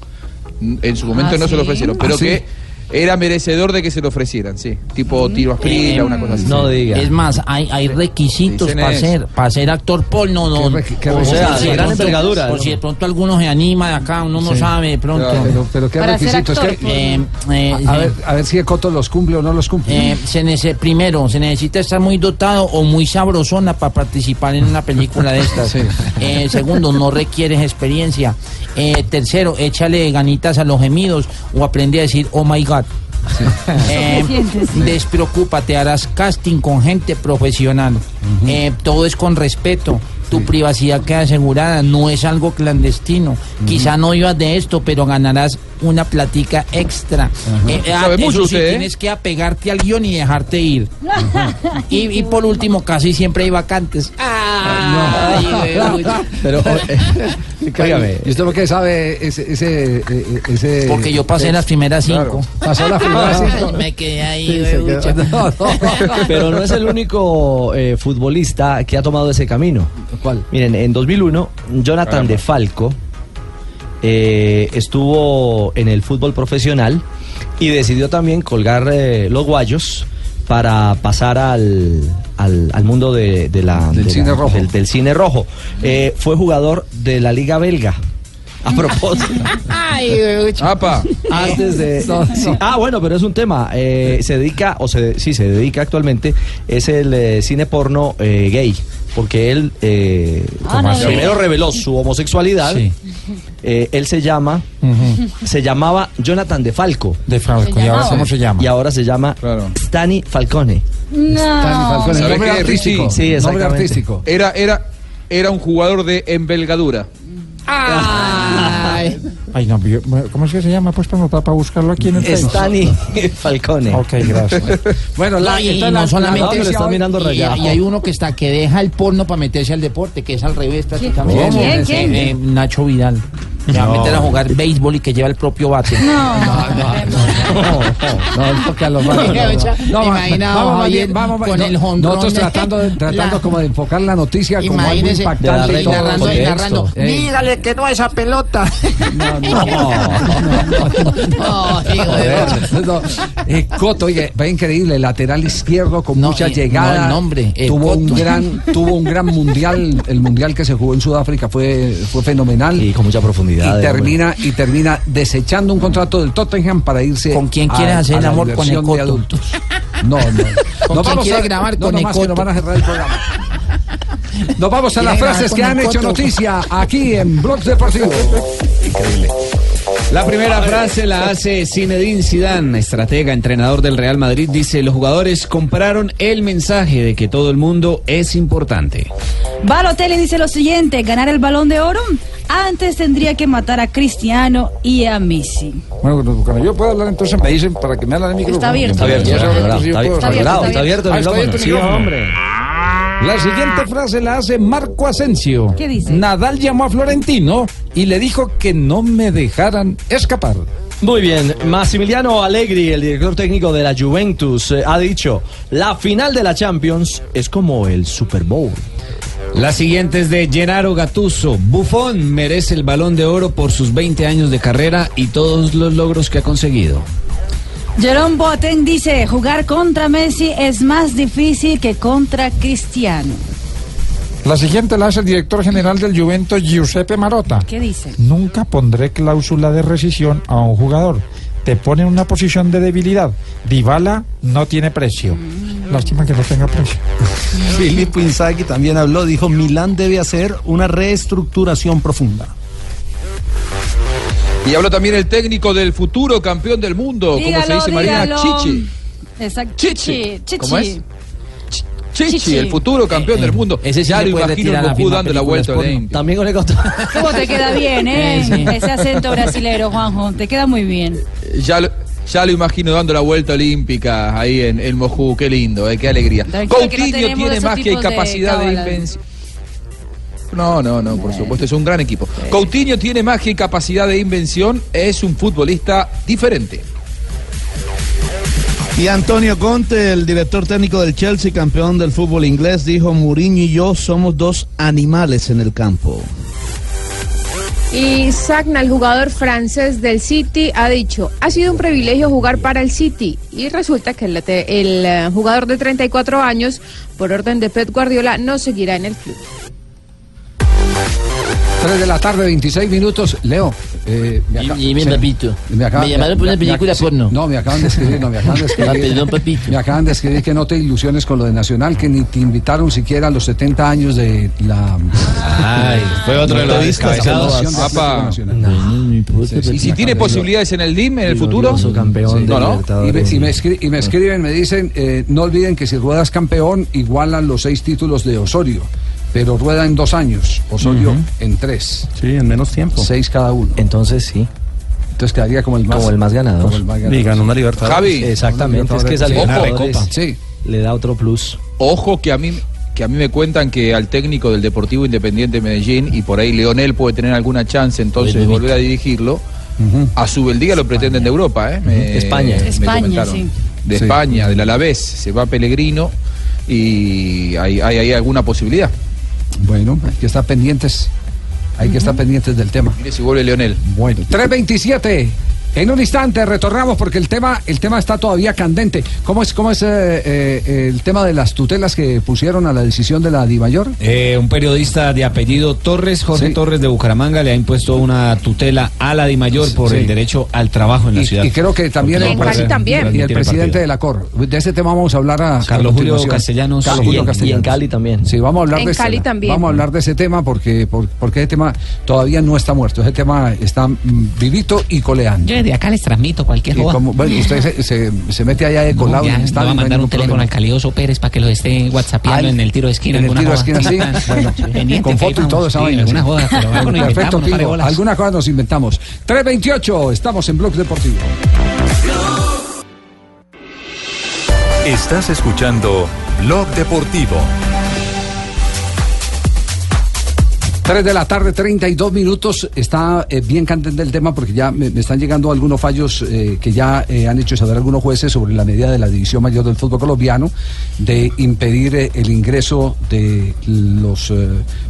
En su momento Ah, no se lo ofrecieron, pero Ah, ¿sí? que era merecedor de que se lo ofrecieran, sí. Tipo tiro a esprila, una cosa así. No diga. Es más, hay, hay requisitos para ser, para ser actor porno. No, ¿Qué qué O sea, si de gran pronto- envergadura, Por ¿no? si de pronto alguno se anima de acá, uno no sabe de pronto. Pero, pero qué Para requisitos. actor, ¿Qué-. Eh, eh, a, eh, ver, a ver si Coto los cumple o no los cumple. eh, se nece- primero, se necesita estar muy dotado o muy sabrosona para participar en una película de estas. Sí. Eh, segundo, no requieres experiencia. Eh, tercero, échale ganitas a los gemidos o aprende a decir, oh my god. Eh, despreocúpate, harás casting con gente profesional. Eh, todo es con respeto. Tu privacidad queda asegurada, no es algo clandestino. Quizá no vivas de esto, pero ganarás una platica extra. Eh, ah, Sabe eso mucho sí, usted, ¿eh? tienes que apegarte al guion y dejarte ir. y, y por último, casi siempre hay vacantes. Ay, güey, Pero, eh, cáigame. ¿Y usted por qué sabe ese, ese, eh, ese- Porque yo pasé las primeras cinco. Pasó las primeras cinco. Me quedé ahí, Sí, quedó- No, no. Pero no es el único eh, futbolista que ha tomado ese camino. ¿Cuál? Miren, en 2001, Jonathan Caramba. de Falco eh, estuvo en el fútbol profesional y decidió también colgar eh, los guayos para pasar al, al, al mundo de, de la, Del de la- cine rojo. Del, del cine rojo. Eh, fue jugador de la Liga Belga. A propósito. Ay, Apa. Antes de. No, no. sí. Ah, bueno, pero es un tema. Eh, se dedica, o se, sí, se dedica actualmente, es el eh, cine porno eh, gay. Porque él eh, Ah, primero reveló su homosexualidad. Sí. Eh, él se llama, se llamaba Jonathan de Falco. De Falco, ¿y ahora cómo se llama? Y ahora se llama Stani Falcone. No. ¿Sabe nombre qué, artístico. Sí, Nombre exactamente. artístico. Era, era, era un jugador de envergadura. Ay. Ay, no, yo- ¿cómo es que se llama? Pues para para buscarlo aquí en el. Stani Falcone. Ok, gracias. Bueno, la, No, y, no la- solamente la noticia hoy- y, y hay uno que está que deja el porno para meterse al deporte, que es al revés prácticamente. ¿Quién? ¿Quién? ¿Quién? Eh, eh, Nacho Vidal. Que va a No. meter a jugar béisbol y que lleva el propio bate. No, no toque a los malos. No, imagina, vamos bien, vamos con no, el jonrón Nosotros tratando, de- tratando La- como de enfocar la noticia como algo Imagínese, impactante. y narrando, y narrando. Eh, Dígale que no a esa pelota. No, no, No, hijo de- No, eh, Coto, oye, va increíble, lateral izquierdo con mucha y- llegada. no, el nombre, eh, tuvo un Coto. gran, tuvo un gran mundial, el mundial que se jugó en Sudáfrica fue, fue fenomenal. Y con mucha profundidad. Y de termina, y termina desechando un contrato del Tottenham para irse. ¿Con quién quieres hacer el la amor con diversión de Ecoto? adultos. No, no. ¿Con Nos quién vamos quiere a- grabar no, con nomás que Ecoto? nos van a cerrar el programa. Nos vamos a las ¿Quiere grabar frases que han hecho noticia aquí en Blog Deportivo. Increíble. La primera frase la hace Zinedine Zidane, estratega, entrenador del Real Madrid. Dice, los jugadores compraron el mensaje de que todo el mundo es importante. Balotelli dice lo siguiente, ganar el balón de oro, antes tendría que matar a Cristiano y a Messi. Bueno, cuando- cuando yo puedo hablar, entonces me dicen para que me hablen el micrófono. Está abierto. Está abierto, Entonces, está abierto, sí yo está puedo abierto, está abierto el Ah, está micrófono. abierto el Sí, micrófono. hombre. La siguiente frase la hace Marco Asensio. ¿Qué dice? Nadal llamó a Florentino y le dijo que no me dejaran escapar. Muy bien, Massimiliano Allegri, el director técnico de la Juventus, eh, ha dicho, la final de la Champions es como el Super Bowl. La siguiente es de Gennaro Gattuso. Buffon merece el balón de oro por sus 20 años de carrera y todos los logros que ha conseguido. Jerome Boateng dice, jugar contra Messi es más difícil que contra Cristiano. La siguiente la hace el director general del Juventus, Giuseppe Marotta. ¿Qué dice? Nunca pondré cláusula de rescisión a un jugador. Te pone en una posición de debilidad. Dybala no tiene precio. Lástima que no tenga precio. Filippo Inzaghi también habló, dijo, Milán debe hacer una reestructuración profunda. Y habló también el técnico del futuro campeón del mundo, como se Dígalo, dice Marina. Chichi. Exacto. Chichi. Chichi. Chichi. ¿Cómo es? Chichi, Chichi. el futuro campeón del mundo. ese sí ya lo imagino en firmar dando la vuelta. También con el coto- ¿Cómo te queda bien, eh? Sí, sí. Ese acento brasilero, Juanjo. Te queda muy bien. Ya lo, ya lo imagino dando la vuelta olímpica ahí en, en Moscú. Qué lindo, eh, qué alegría. Que no Coutinho tiene tipos de capacidad de, invención. No, no, no, por supuesto, es un gran equipo. Coutinho tiene magia y capacidad de invención, es un futbolista diferente. Y Antonio Conte, el director técnico del Chelsea, campeón del fútbol inglés, dijo, Mourinho y yo somos dos animales en el campo. Y Sagna, el jugador francés del City, ha dicho, ha sido un privilegio jugar para el City. Y resulta que el, el, eh, jugador de 34 años, por orden de Pep Guardiola, no seguirá en el club. 3 de la tarde, 26 minutos. Leo. Eh, me Y- y mi papito. Me, acaban- Me llamaron por una me- me- película sí, porno. No, me acaban de escribir, no, me acaban de escribir. Ah, perdón, papito. Me acaban de escribir que no te ilusiones con lo de Nacional, que ni te invitaron siquiera a los 70 años de la. Ay, fue otro de los descabezados. De. ¿Y si tiene posibilidades en el DIM en el futuro? campeón No, no. Y me, y me escri- y me escriben, me dicen, eh, no olviden que si ruedas campeón, igualan los seis títulos de Osorio. Pero Rueda en dos años, Osorio Ujú. en tres. Sí, en menos tiempo. Seis cada uno. Entonces sí. Entonces quedaría como el más, Como el más ganador. como el más ganador. Y ganó una Libertadores. Javi. Exactamente, es que Libertadores recopa. Sí. le da otro plus. Ojo que a mí que a mí me cuentan que al técnico del Deportivo Independiente de Medellín y por ahí Leonel puede tener alguna chance entonces de volver a dirigirlo. A su beldía lo pretenden de Europa, ¿eh? Me- España. me España, comentaron. sí. De Sí. España, del Alavés, se va Pellegrino y hay, hay, hay alguna posibilidad. Bueno, hay que estar pendientes. Hay que estar pendientes del tema. Mire si vuelve Leonel. Bueno, 327. En un instante retornamos porque el tema, el tema está todavía candente. ¿Cómo es, cómo es eh, eh, el tema de las tutelas que pusieron a la decisión de la DIMAYOR? Eh, un periodista de apellido Torres, Jorge Sí. Torres de Bucaramanga, le ha impuesto una tutela a la DIMAYOR por Sí. el derecho al trabajo en la Y, ciudad. y creo que también en también. y el presidente partido. de la COR. De ese tema vamos a hablar a, Carlos a Julio. Castellanos. Carlos Y Julio en- y en Castellanos. Cali también. Sí, vamos a hablar En de ese Cali tema. también. Vamos a hablar de ese tema porque, por- porque ese tema todavía no está muerto. Ese tema está mm, vivito y coleando. Yo desde acá les transmito cualquier bueno, usted se, se- se mete allá de No, colado ya, en el le estadio. voy a no mandar un teléfono problema. al Calioso Pérez para que lo esté whatsappeando en el tiro de esquina. En el alguna tiro de esquina, sí. Bueno, con foto y todo esa vaina. alguna sí. joda, pero Perfecto, no Pingo. Alguna cosa nos inventamos. 328, estamos en Blog Deportivo. Estás escuchando Blog Deportivo. 3 de la tarde, 32 minutos. Está eh, bien candente el tema porque ya me, me están llegando algunos fallos eh, que ya eh, han hecho saber algunos jueces sobre la medida de la División Mayor del Fútbol Colombiano de impedir el ingreso de los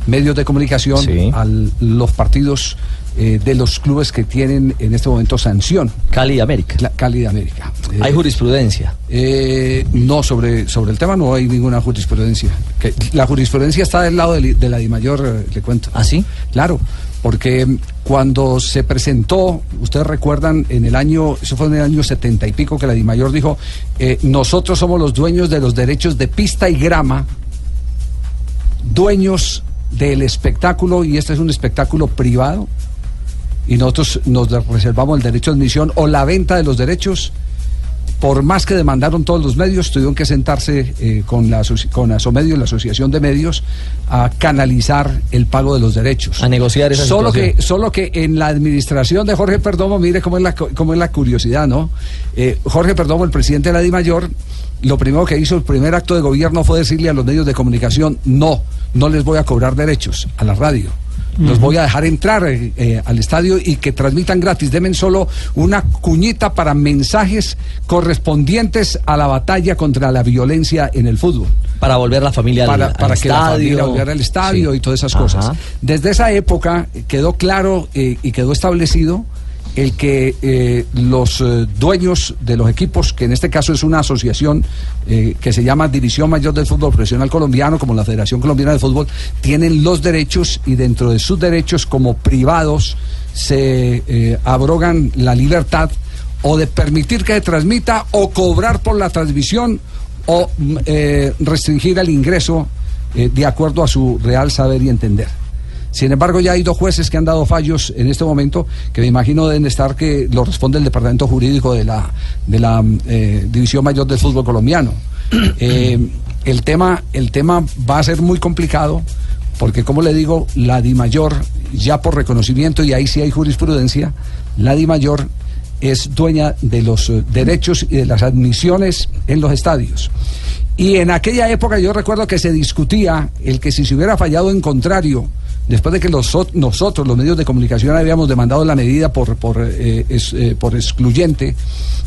medios de comunicación Sí. a los partidos eh, de los clubes que tienen en este momento sanción. Cali y América. La- Cali de América. Eh, Hay jurisprudencia. eh, no, sobre, sobre el tema no hay ninguna jurisprudencia. Que la jurisprudencia está del lado de, de la DIMAYOR, eh, le cuento. ¿Ah, sí? Claro, porque mm, cuando se presentó, ustedes recuerdan, en el año, eso fue en el año setenta y pico, que la DIMAYOR dijo, nosotros somos los dueños de los derechos de pista y grama, dueños del espectáculo, y este es un espectáculo privado, y nosotros nos reservamos el derecho de admisión o la venta de los derechos por más que demandaron todos los medios, tuvieron que sentarse eh, con, la, con Asomedios, la Asociación de Medios, a canalizar el pago de los derechos. A negociar esa solo situación. que Solo que en la administración de Jorge Perdomo, mire cómo es la, cómo es la curiosidad, ¿no? Eh, Jorge Perdomo, el presidente de la DIMAYOR, lo primero que hizo, el primer acto de gobierno fue decirle a los medios de comunicación, no, no les voy a cobrar derechos a la radio. Los voy a dejar entrar eh, eh, al estadio y que transmitan gratis. Demen solo una cuñita para mensajes correspondientes a la batalla contra la violencia en el fútbol. Para volver la familia al, Para, al para que la familia volviera al estadio Sí. y todas esas Ajá. cosas. Desde esa época eh, quedó claro eh, y quedó establecido el que eh, los eh, dueños de los equipos, que en este caso es una asociación eh, que se llama División Mayor del Fútbol Profesional Colombiano, como la Federación Colombiana de Fútbol, tienen los derechos y dentro de sus derechos como privados se abrogan la libertad o de permitir que se transmita o cobrar por la transmisión o mm, restringir el ingreso de acuerdo a su real saber y entender. Sin embargo, ya hay dos jueces que han dado fallos en este momento, que me imagino deben estar que lo responde el Departamento Jurídico de la, de la eh, División Mayor del Fútbol Colombiano. Eh, el, tema, el tema va a ser muy complicado, porque como le digo, la DIMAYOR, ya por reconocimiento, y ahí sí hay jurisprudencia, la DIMAYOR es dueña de los eh, derechos y de las admisiones en los estadios. Y en aquella época yo recuerdo que se discutía el que si se hubiera fallado en contrario, después de que los, ot- nosotros, los medios de comunicación, habíamos demandado la medida por, por, eh, es- eh, por excluyente,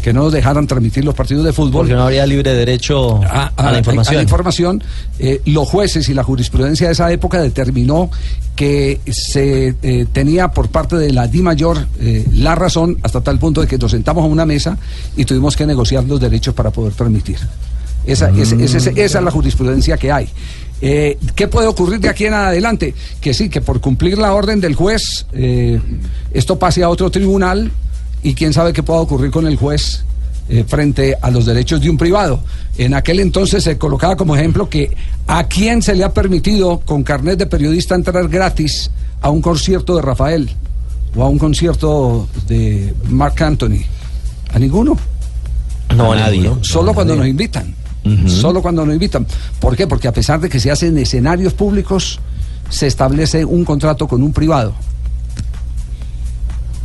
que no nos dejaran transmitir los partidos de fútbol. Porque no habría libre derecho a, la información. a la información, eh, los jueces y la jurisprudencia de esa época determinó que se eh, tenía por parte de la Di Mayor la razón hasta tal punto de que nos sentamos a una mesa y tuvimos que negociar los derechos para poder transmitir. Esa, ese- esa es la jurisprudencia que hay. Eh, ¿Qué puede ocurrir de aquí en adelante? Que sí, que por cumplir la orden del juez, eh, esto pase a otro tribunal y quién sabe qué pueda ocurrir con el juez eh, frente a los derechos de un privado. En aquel entonces se colocaba como ejemplo que a quién se le ha permitido con carnet de periodista entrar gratis a un concierto de Rafael o a un concierto de Mark Anthony. A ninguno. No, a nadie. Solo cuando nos invitan. Solo cuando nos invitan. ¿Por qué? Porque a pesar de que se hacen escenarios públicos, se establece un contrato con un privado.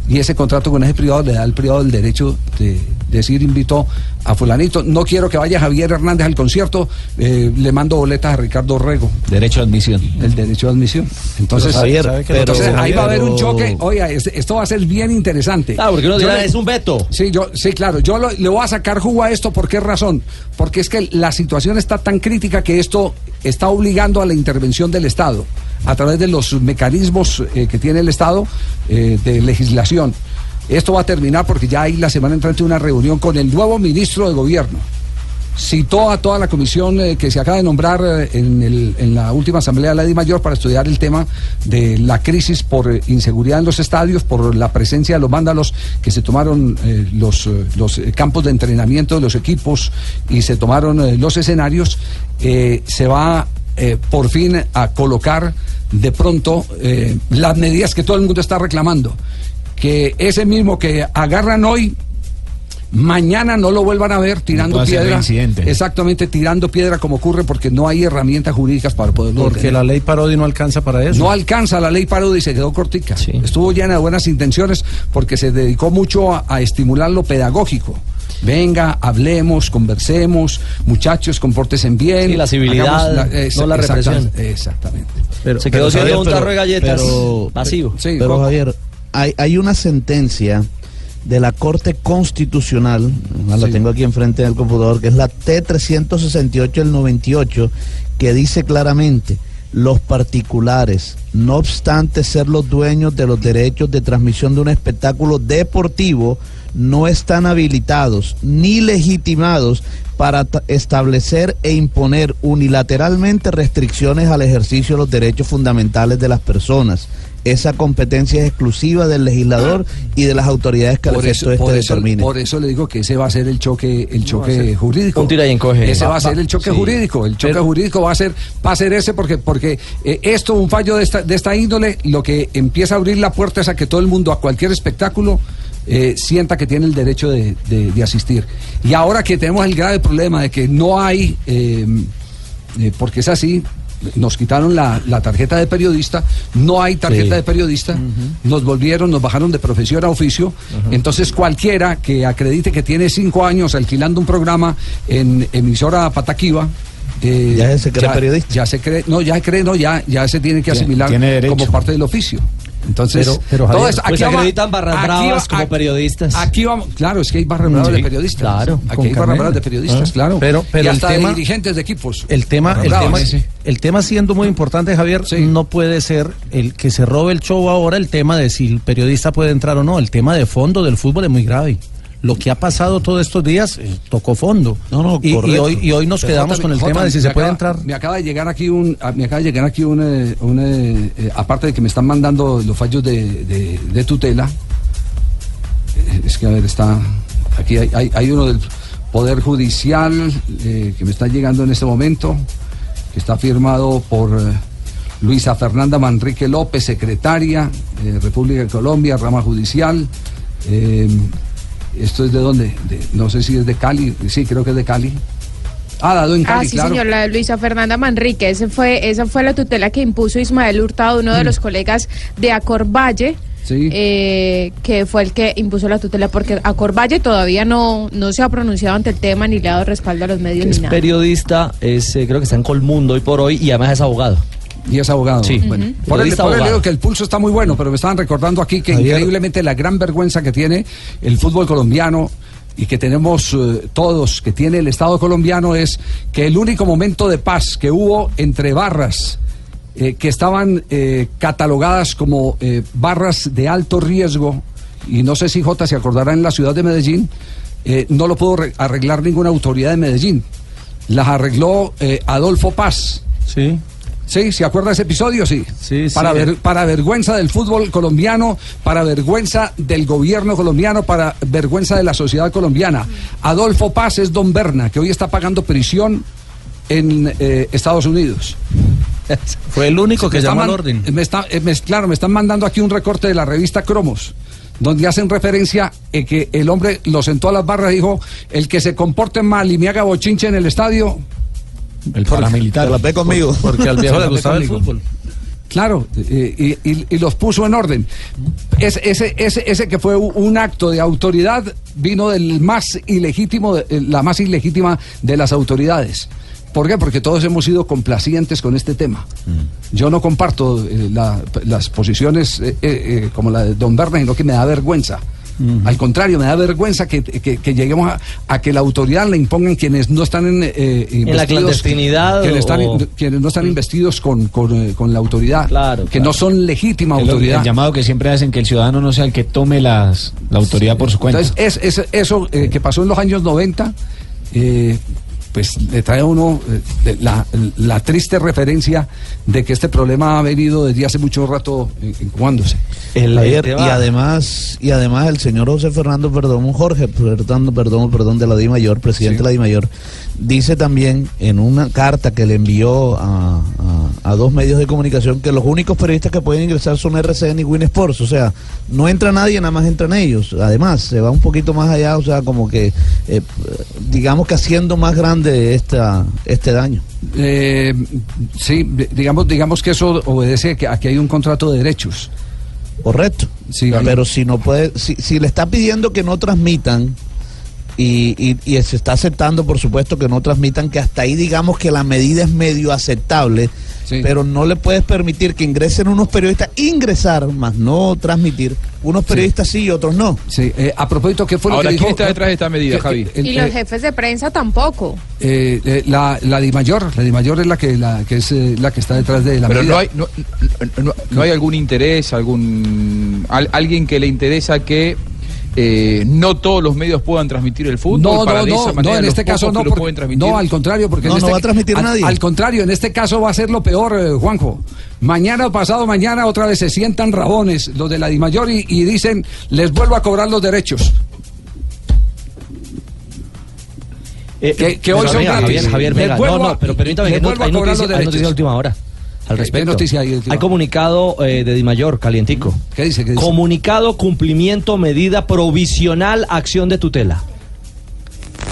Y ese contrato con ese privado le da al privado el derecho de decir invito a fulanito. No quiero que vaya Javier Hernández al concierto, eh, le mando boletas a Ricardo Rego. Derecho de admisión. El derecho de admisión. Entonces, Pero, Javier, ¿sabe que entonces pero- ahí va a haber un choque. Oiga, es- esto va a ser bien interesante. Ah, porque uno dirá, le- es un veto. Sí, yo, sí, claro. Yo lo- le voy a sacar jugo a esto. ¿Por qué razón? Porque es que la situación está tan crítica que esto está obligando a la intervención del Estado a través de los mecanismos eh, que tiene el Estado eh, de legislación. Esto va a terminar porque ya hay la semana entrante una reunión con el nuevo ministro de Gobierno. Citó a toda la comisión eh, que se acaba de nombrar eh, en, la última asamblea de la Di Mayor para estudiar el tema de la crisis por eh, inseguridad en los estadios, por la presencia de los vándalos que se tomaron los, los campos de entrenamiento de los equipos y se tomaron los escenarios. Se va por fin a colocar de pronto las medidas que todo el mundo está reclamando. Que ese mismo que agarran hoy mañana no lo vuelvan a ver tirando ser piedra. Exactamente, tirando piedra como ocurre porque no hay herramientas jurídicas para poderlo Porque la ley Parodi no alcanza para eso. No alcanza la ley Parodi y se quedó cortica. Estuvo llena de buenas intenciones porque se dedicó mucho a, a estimular lo pedagógico. Venga, hablemos, conversemos, muchachos, compórtense bien. Sí, la civilidad, no la represión. Exactamente. Se quedó siendo un tarro de galletas vacío. pero Juanjo. Javier, hay, hay una sentencia de la Corte Constitucional, la Sí. tengo aquí enfrente del computador, que es la T368 del 98, que dice claramente, los particulares, no obstante ser los dueños de los derechos de transmisión de un espectáculo deportivo, no están habilitados ni legitimados para ta- establecer e imponer unilateralmente restricciones al ejercicio de los derechos fundamentales de las personas. Esa competencia es exclusiva del legislador y de las autoridades que al Por efecto eso, este por, eso, determinen. por eso le digo que ese va a ser el choque, el choque jurídico. un tira y encoge. Ese Va- va, a ser el choque sí. jurídico. El choque Pero- jurídico va a ser, va a ser ese porque, porque eh, esto, un fallo de esta, de esta índole, lo que empieza a abrir la puerta es a que todo el mundo, a cualquier espectáculo, eh, sienta que tiene el derecho de, de- de asistir. Y ahora que tenemos el grave problema de que no hay, eh, eh, porque es así, nos quitaron la, la tarjeta de periodista, no hay tarjeta Sí. de periodista, nos volvieron, nos bajaron de profesión a oficio, entonces cualquiera que acredite que tiene cinco años alquilando un programa en emisora Pataquiva, eh, Ya se cree periodista. Ya se cree, no, ya cree, no, ya, ya se tiene que asimilar tiene como parte del oficio. Entonces, Pero- todo pues aquí va- acreditan barras aquí bravas va- como aquí- periodistas. Aquí vamos, claro, es que hay barras bravas Sí, de periodistas. claro, aquí con hay barras bravas de periodistas, Ah. claro. Pero- pero y el hasta tema- de dirigentes de equipos. El tema, el tema, el tema siendo muy importante, Javier, no puede ser el que se robe el show ahora, el tema de si el periodista puede entrar o no. El tema de fondo del fútbol es muy grave. Lo que ha pasado todos estos días eh, tocó fondo. y, y correcto. hoy, y hoy nos Pero, quedamos con el tema de si se puede entrar. Me acaba de llegar aquí un, ah, me acaba de llegar aquí un, eh, un, eh, aparte de que me están mandando los fallos de, de- de tutela. Es que a ver, está aquí hay, hay- hay uno del poder judicial que me está llegando en este momento, que está firmado por Luisa Fernanda Manrique López, secretaria de República de Colombia, rama judicial. ¿Esto es de dónde? De- no sé si es de Cali, sí, creo que es de Cali. Ah, dado en Ah, Cali, sí, claro. señor, la de Luisa Fernanda Manrique. Ese fue, esa fue la tutela que impuso Ismael Hurtado, uno de los colegas de Acorvalle. Sí. eh, que fue el que impuso la tutela, porque Acorvalle todavía no, no se ha pronunciado ante el tema, ni le ha dado respaldo a los medios, Es ni nada. periodista, es, eh, creo que está en Colmundo hoy por hoy y además es abogado. Y es abogado. Sí, Bueno, por, el, por el que el pulso está muy bueno, pero me estaban recordando aquí que Javier. increíblemente la gran vergüenza que tiene el fútbol colombiano y que tenemos eh, todos, que tiene el Estado colombiano, es que el único momento de paz que hubo entre barras eh, que estaban eh, catalogadas como eh, barras de alto riesgo, y no sé si J se acordará en la ciudad de Medellín, no lo pudo re- arreglar ninguna autoridad de Medellín. Las arregló Adolfo Paz. Sí. Sí, ¿se acuerda ese episodio? Sí. Sí, para, sí. ver- para vergüenza del fútbol colombiano, para vergüenza del gobierno colombiano, para vergüenza de la sociedad colombiana. Adolfo Paz es Don Berna, que hoy está pagando prisión en eh, Estados Unidos. Fue el único que llamó al orden. Me está, eh, me- claro, me están mandando aquí un recorte de la revista Cromos. donde hacen referencia a que el hombre lo sentó a las barras y dijo, el que se comporte mal y me haga bochinche en el estadio, el paramilitar. Se la ve conmigo. Porque al viejo le gustaba el fútbol. Claro, eh, y, y- y los puso en orden. Es- ese, ese, ese que fue un acto de autoridad vino del más ilegítimo, eh, la más ilegítima de las autoridades. ¿Por qué? Porque todos hemos sido complacientes con este tema. Yo no comparto eh, la- las posiciones eh, eh, eh, como la de Don Berna, sino que me da vergüenza. Al contrario, me da vergüenza que, que- que lleguemos a, a que la autoridad le impongan quienes no están en, eh, En la clandestinidad quienes, están, o- quienes no están investidos con, con, eh, con la autoridad, que claro. no son legítima Es lo- autoridad. El llamado que siempre hacen que el ciudadano no sea el que tome las, la autoridad por su cuenta. Entonces, es, es- eso eh, que pasó en los años 90, eh, pues le trae a uno eh, la, la triste referencia de que este problema ha venido desde hace mucho rato eh, incuándose. Javier, y además y además el señor José Fernando Perdón, Jorge Fernando Perdón, perdón de la Di Mayor, presidente de la Di Mayor, dice también en una carta que le envió a, a- a dos medios de comunicación que los únicos periodistas que pueden ingresar son RCN y Win Sports, o sea, no entra nadie, nada más entran ellos. Además, se va un poquito más allá, o sea, como que eh, digamos que haciendo más grande esta este daño. Eh, sí, di- digamos, digamos que eso obedece a que aquí hay un contrato de derechos. Correcto. Sí, pero si no puede, si, si le está pidiendo que no transmitan y, y- y se está aceptando, por supuesto, que no transmitan, que hasta ahí digamos que la medida es medio aceptable, pero no le puedes permitir que ingresen unos periodistas, ingresar, más no transmitir, unos periodistas sí, y otros no. Sí, eh, a propósito, ¿qué fue lo Ahora, que ¿quién dijo? está detrás de esta medida, Javi? el- Y los eh, jefes de prensa tampoco. eh, eh, la, la Di Mayor, la Di Mayor es la que, la, que es eh, la que está detrás de la Pero medida. no hay, no, no- no- no hay algún interés, algún al- alguien que le interesa que eh, no todos los medios puedan transmitir el fútbol. No, para no, de esa no, en este caso no, porque- pueden transmitir. no, al contrario, porque No, en no este, va a transmitir al, nadie. al contrario, en este caso va a ser lo peor, eh, Juanjo. Mañana o pasado mañana otra vez se sientan rabones los de la Dimayor y, y dicen, les vuelvo a cobrar los derechos. Eh, que, que hoy pero son Javier, gratis. Javier, Vega, no, no, pero permítame que no, vuelvo a hay, cobrar noticia, los hay derechos. noticia de última hora al ¿Qué respecto. noticia hay comunicado eh, de Di Mayor, calientico. ¿Qué dice? ¿Qué dice? Comunicado, cumplimiento, medida provisional, acción de tutela.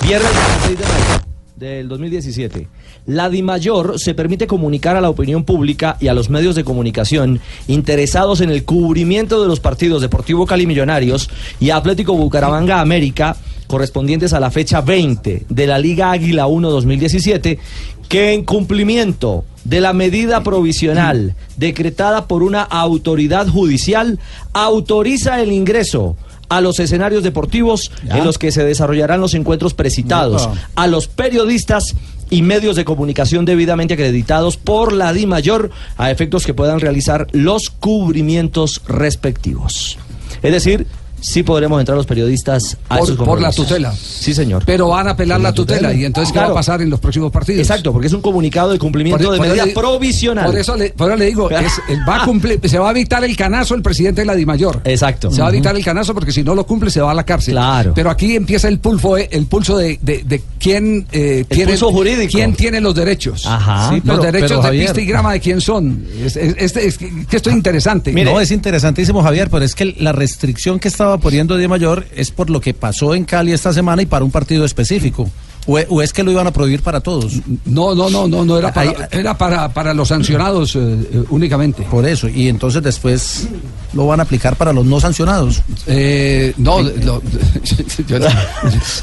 Viernes 16 de mayo del 2017. La DIMAYOR se permite comunicar a la opinión pública y a los medios de comunicación interesados en el cubrimiento de los partidos Deportivo Cali Millonarios y Atlético Bucaramanga América correspondientes a la fecha 20 de la Liga Águila 1 2017 que en cumplimiento de la medida provisional decretada por una autoridad judicial autoriza el ingreso a los escenarios deportivos Ya. en los que se desarrollarán los encuentros precitados, a los periodistas y medios de comunicación debidamente acreditados por la DIMAYOR a efectos que puedan realizar los cubrimientos respectivos. Es decir, sí podremos entrar los periodistas a Por, esos por la tutela. Sí, señor. Pero van a apelar la tutela. ¿Y entonces qué va a pasar en los próximos partidos? Exacto, porque es un comunicado de cumplimiento Por- de por medida le- provisional. Por eso le, por eso le digo, es- él va a cumplir, se va a evitar el canazo el presidente de la Dimayor. Exacto. Se va a evitar el canazo porque si no lo cumple se va a la cárcel. Claro. Pero aquí empieza el pulso, eh, el pulso de, de, de quién eh, tiene pulso jurídico. quién tiene los derechos. Ajá. Sí, los derechos pero, de Javier- pista y grama de quién son. Es, es- es- es que esto es interesante. no, es interesantísimo, Javier, pero es que la restricción que estaba poniendo Di Mayor es por lo que pasó en Cali esta semana y para un partido específico. O, es que lo iban a prohibir para todos. No, no, no, no, no era para, Ahí- era para, para los sancionados eh, eh, únicamente. Por eso, y entonces después lo van a aplicar para los no sancionados. Eh, no, lo- yo no-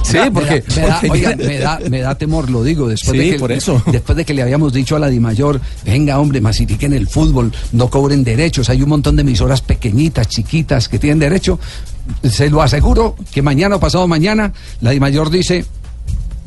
Sí, Me da- porque- me da, porque- oiga, me da, me da temor, lo digo, después Sí, de que por eso. después de que le habíamos dicho a la Dimayor, venga hombre, masifiquen el fútbol, no cobren derechos, hay un montón de emisoras pequeñitas, chiquitas que tienen derecho. Se lo aseguro que mañana o pasado mañana la Dimayor dice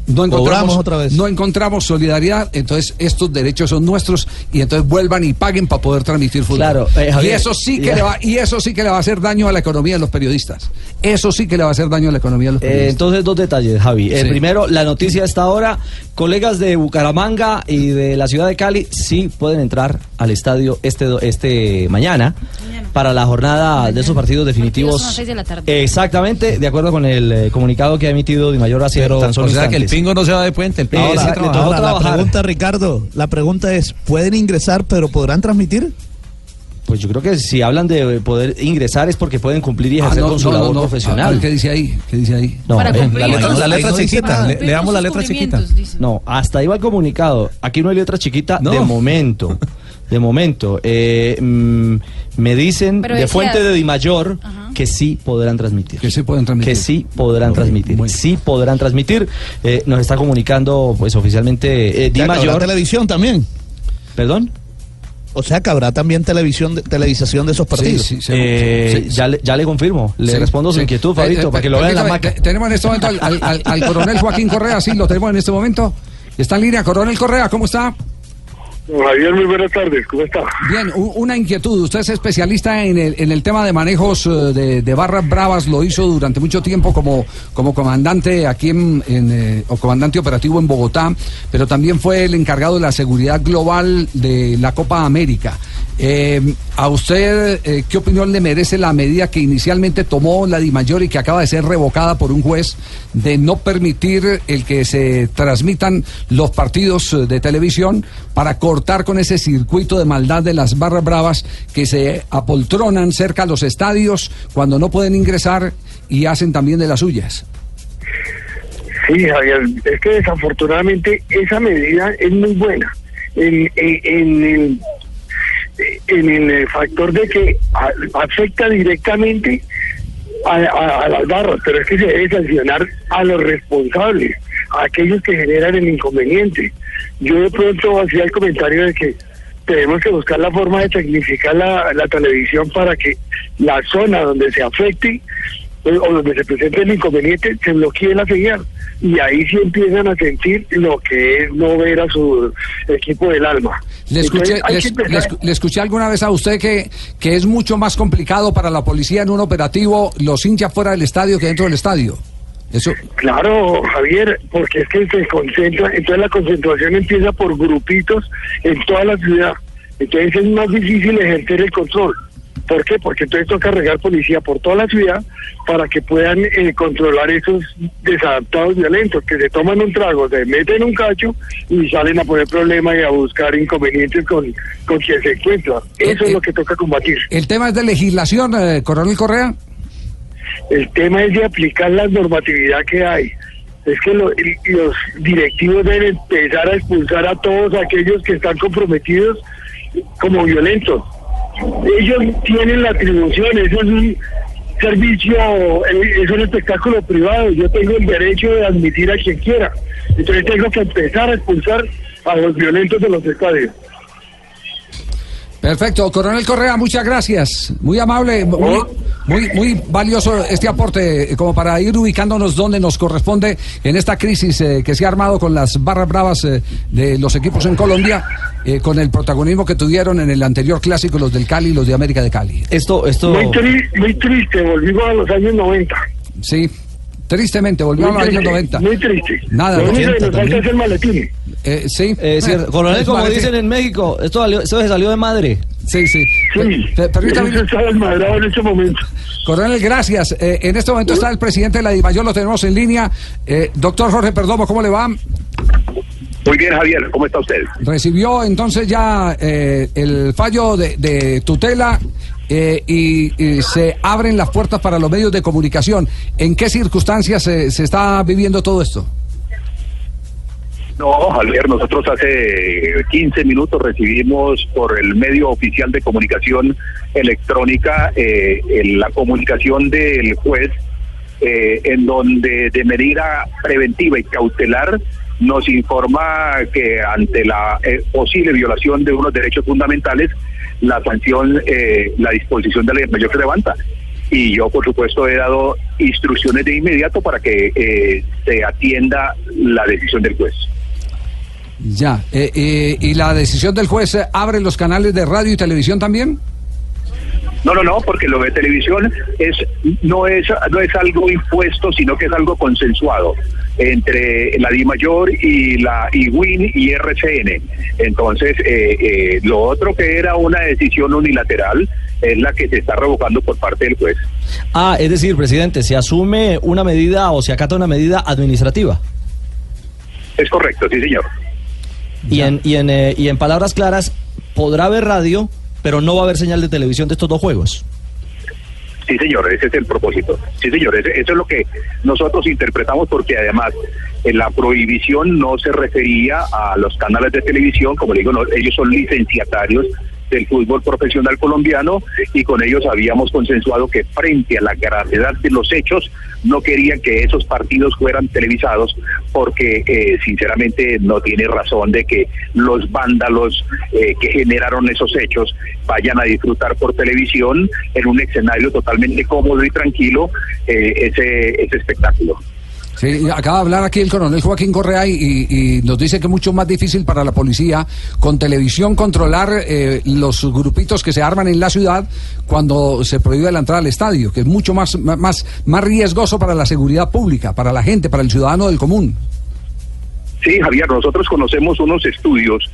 no encontramos, otra vez. no encontramos solidaridad, entonces estos derechos son nuestros y entonces vuelvan y paguen para poder transmitir fútbol. Claro, eh, y eso sí que ya. le va, y eso sí que le va a hacer daño a la economía de los periodistas. Eso sí que le va a hacer daño a la economía de los Eh, periodistas. entonces, dos detalles, Javi. El Sí. primero, la noticia a esta hora, colegas de Bucaramanga y de la ciudad de Cali sí pueden entrar al estadio este, este mañana para la jornada de esos partidos definitivos. son a las seis de la tarde. Exactamente, de acuerdo con el eh, comunicado que ha emitido Di Mayor hace Pero, tan solo o sea que el. Pingo no se va de puente, el pingo Ahora, ahora, la pregunta, Ricardo, la pregunta es, ¿pueden ingresar pero podrán transmitir? Pues yo creo que si hablan de poder ingresar es porque pueden cumplir y Ah, ejercer no, con su no, labor no. profesional. A ver, ¿Qué dice ahí? ¿Qué dice ahí? No, Para eh, la letra, la chiquita. Le- con la letra chiquita. No, hasta ahí va el comunicado. Aquí no hay letra chiquita de momento. De momento. Eh, mm, me dicen Pero de decía- fuente de Di Mayor que sí podrán transmitir. Que sí pueden transmitir. Que sí podrán transmitir. Sí podrán transmitir. Eh, nos está comunicando pues oficialmente eh, Di habrá Mayor. televisión también. ¿Perdón? O sea que habrá también televisión, de- televisación de esos partidos. Eh, ya, le, ya le confirmo. Le Sí, respondo su sí. inquietud, Eh, Fabito, eh, para que lo vean en la permítame, maca. te- Tenemos en este momento al, al- al- al coronel Joaquín Correa, sí, lo tenemos en este momento. Está en línea, coronel Correa, ¿cómo está? Javier, muy buenas tardes, ¿cómo está? Bien, una inquietud. Usted es especialista en el, en el tema de manejos eh, de, barras bravas. Lo hizo durante mucho tiempo como, como comandante aquí en, en, eh, o comandante operativo en Bogotá, pero también fue el encargado de la seguridad global de la Copa América. Eh, ¿A usted eh, qué opinión le merece la medida que inicialmente tomó la DIMAYOR y que acaba de ser revocada por un juez de no permitir el que se transmitan los partidos eh, de televisión para cortar con ese circuito de maldad de las barras bravas que se apoltronan cerca a los estadios cuando no pueden ingresar y hacen también de las suyas? Sí, Javier, es que desafortunadamente esa medida es muy buena en, en- en el, en el eh, factor de que afecta directamente a, a- las barras, pero es que se debe sancionar a los responsables, a aquellos que generan el inconveniente. Yo de pronto hacía el comentario de que tenemos que buscar la forma de tecnificar la, la televisión para que la zona donde se afecte o donde se presente el inconveniente se bloquee la señal y ahí sí empiezan a sentir lo que es no ver a su equipo del alma. Le escuché, Entonces, le escuché alguna vez a usted que, que es mucho más complicado para la policía en un operativo los hinchas fuera del estadio que dentro del estadio. Eso, Claro, Javier, porque es que se concentra, entonces la concentración empieza por grupitos en toda la ciudad. Entonces es más difícil ejercer el control. ¿Por qué? Porque entonces toca regar policía por toda la ciudad para que puedan eh, controlar esos desadaptados violentos que se toman un trago, se meten un cacho y salen a poner problemas y a buscar inconvenientes con, con quien se encuentra. Eso es lo que toca combatir. el tema es de legislación, eh, coronel Correa. El tema es de aplicar la normatividad que hay. Es que lo- los directivos deben empezar a expulsar a todos aquellos que están comprometidos como violentos. Ellos tienen la atribución, eso es un servicio, eh, es un espectáculo privado. Yo tengo el derecho de admitir a quien quiera. Entonces tengo que empezar a expulsar a los violentos de los estadios. Perfecto, coronel Correa, muchas gracias. Muy amable, muy, muy, muy valioso este aporte, eh, como para ir ubicándonos donde nos corresponde en esta crisis eh, que se ha armado con las barras bravas eh, de los equipos en Colombia, eh, con el protagonismo que tuvieron en el anterior clásico los del Cali y los de América de Cali. Esto, esto. Muy, tri- muy triste, volvimos a los años 90. Sí, tristemente, volvió a los años triste, 90. Muy triste. Nada, Lo no. único que nos falta es el maletín. Eh, sí. Eh, sí, Eh, coronel, como maletín. dicen en México, esto, salió- esto se salió de madre. Sí, sí. Sí, Per- permítame- eso está desmadrado en este momento. Coronel, gracias. Eh, en este momento está el presidente de la DIMAYOR, lo tenemos en línea. Eh, doctor Jorge Perdomo, ¿cómo le va? Muy bien, Javier, ¿cómo está usted? Recibió entonces ya eh, el fallo de, de tutela eh, y, y se abren las puertas para los medios de comunicación. ¿En qué circunstancias se, se está viviendo todo esto? No, Javier, nosotros hace 15 minutos recibimos por el medio oficial de comunicación electrónica eh, el- la comunicación del juez eh, en donde de medida preventiva y cautelar nos informa que ante la eh, posible violación de unos derechos fundamentales, la sanción, eh, la disposición de la mayor se levanta. Y yo, por supuesto, he dado instrucciones de inmediato para que eh, se atienda la decisión del juez. Ya. eh, eh, ¿Y la decisión del juez abre los canales de radio y televisión también? No, no, no, porque lo de televisión es no es no es algo impuesto, sino que es algo consensuado entre la DIMAYOR y la IWIN y RCN. Entonces, eh, eh, lo otro que era una decisión unilateral es la que se está revocando por parte del juez. Ah, es decir, presidente, se asume una medida o se acata una medida administrativa. Es correcto, sí, señor. Y en, y, en, eh, y en palabras claras, podrá haber radio, pero no va a haber señal de televisión de estos dos juegos. Sí, señor, ese es el propósito. Sí, señor, eso es lo que nosotros interpretamos porque además eh, la prohibición no se refería a los canales de televisión, como le digo, no, ellos son licenciatarios del fútbol profesional colombiano y con ellos habíamos consensuado que frente a la gravedad de los hechos no querían que esos partidos fueran televisados porque eh, sinceramente no tiene razón de que los vándalos eh, que generaron esos hechos vayan a disfrutar por televisión en un escenario totalmente cómodo y tranquilo eh, ese, ese espectáculo. Sí, acaba de hablar aquí el coronel Joaquín Correa y, nos dice que es mucho más difícil para la policía con televisión controlar eh, los grupitos que se arman en la ciudad cuando se prohíbe la entrada al estadio, que es mucho más, más, más riesgoso para la seguridad pública, para la gente, para el ciudadano del común. Sí, Javier, nosotros conocemos unos estudios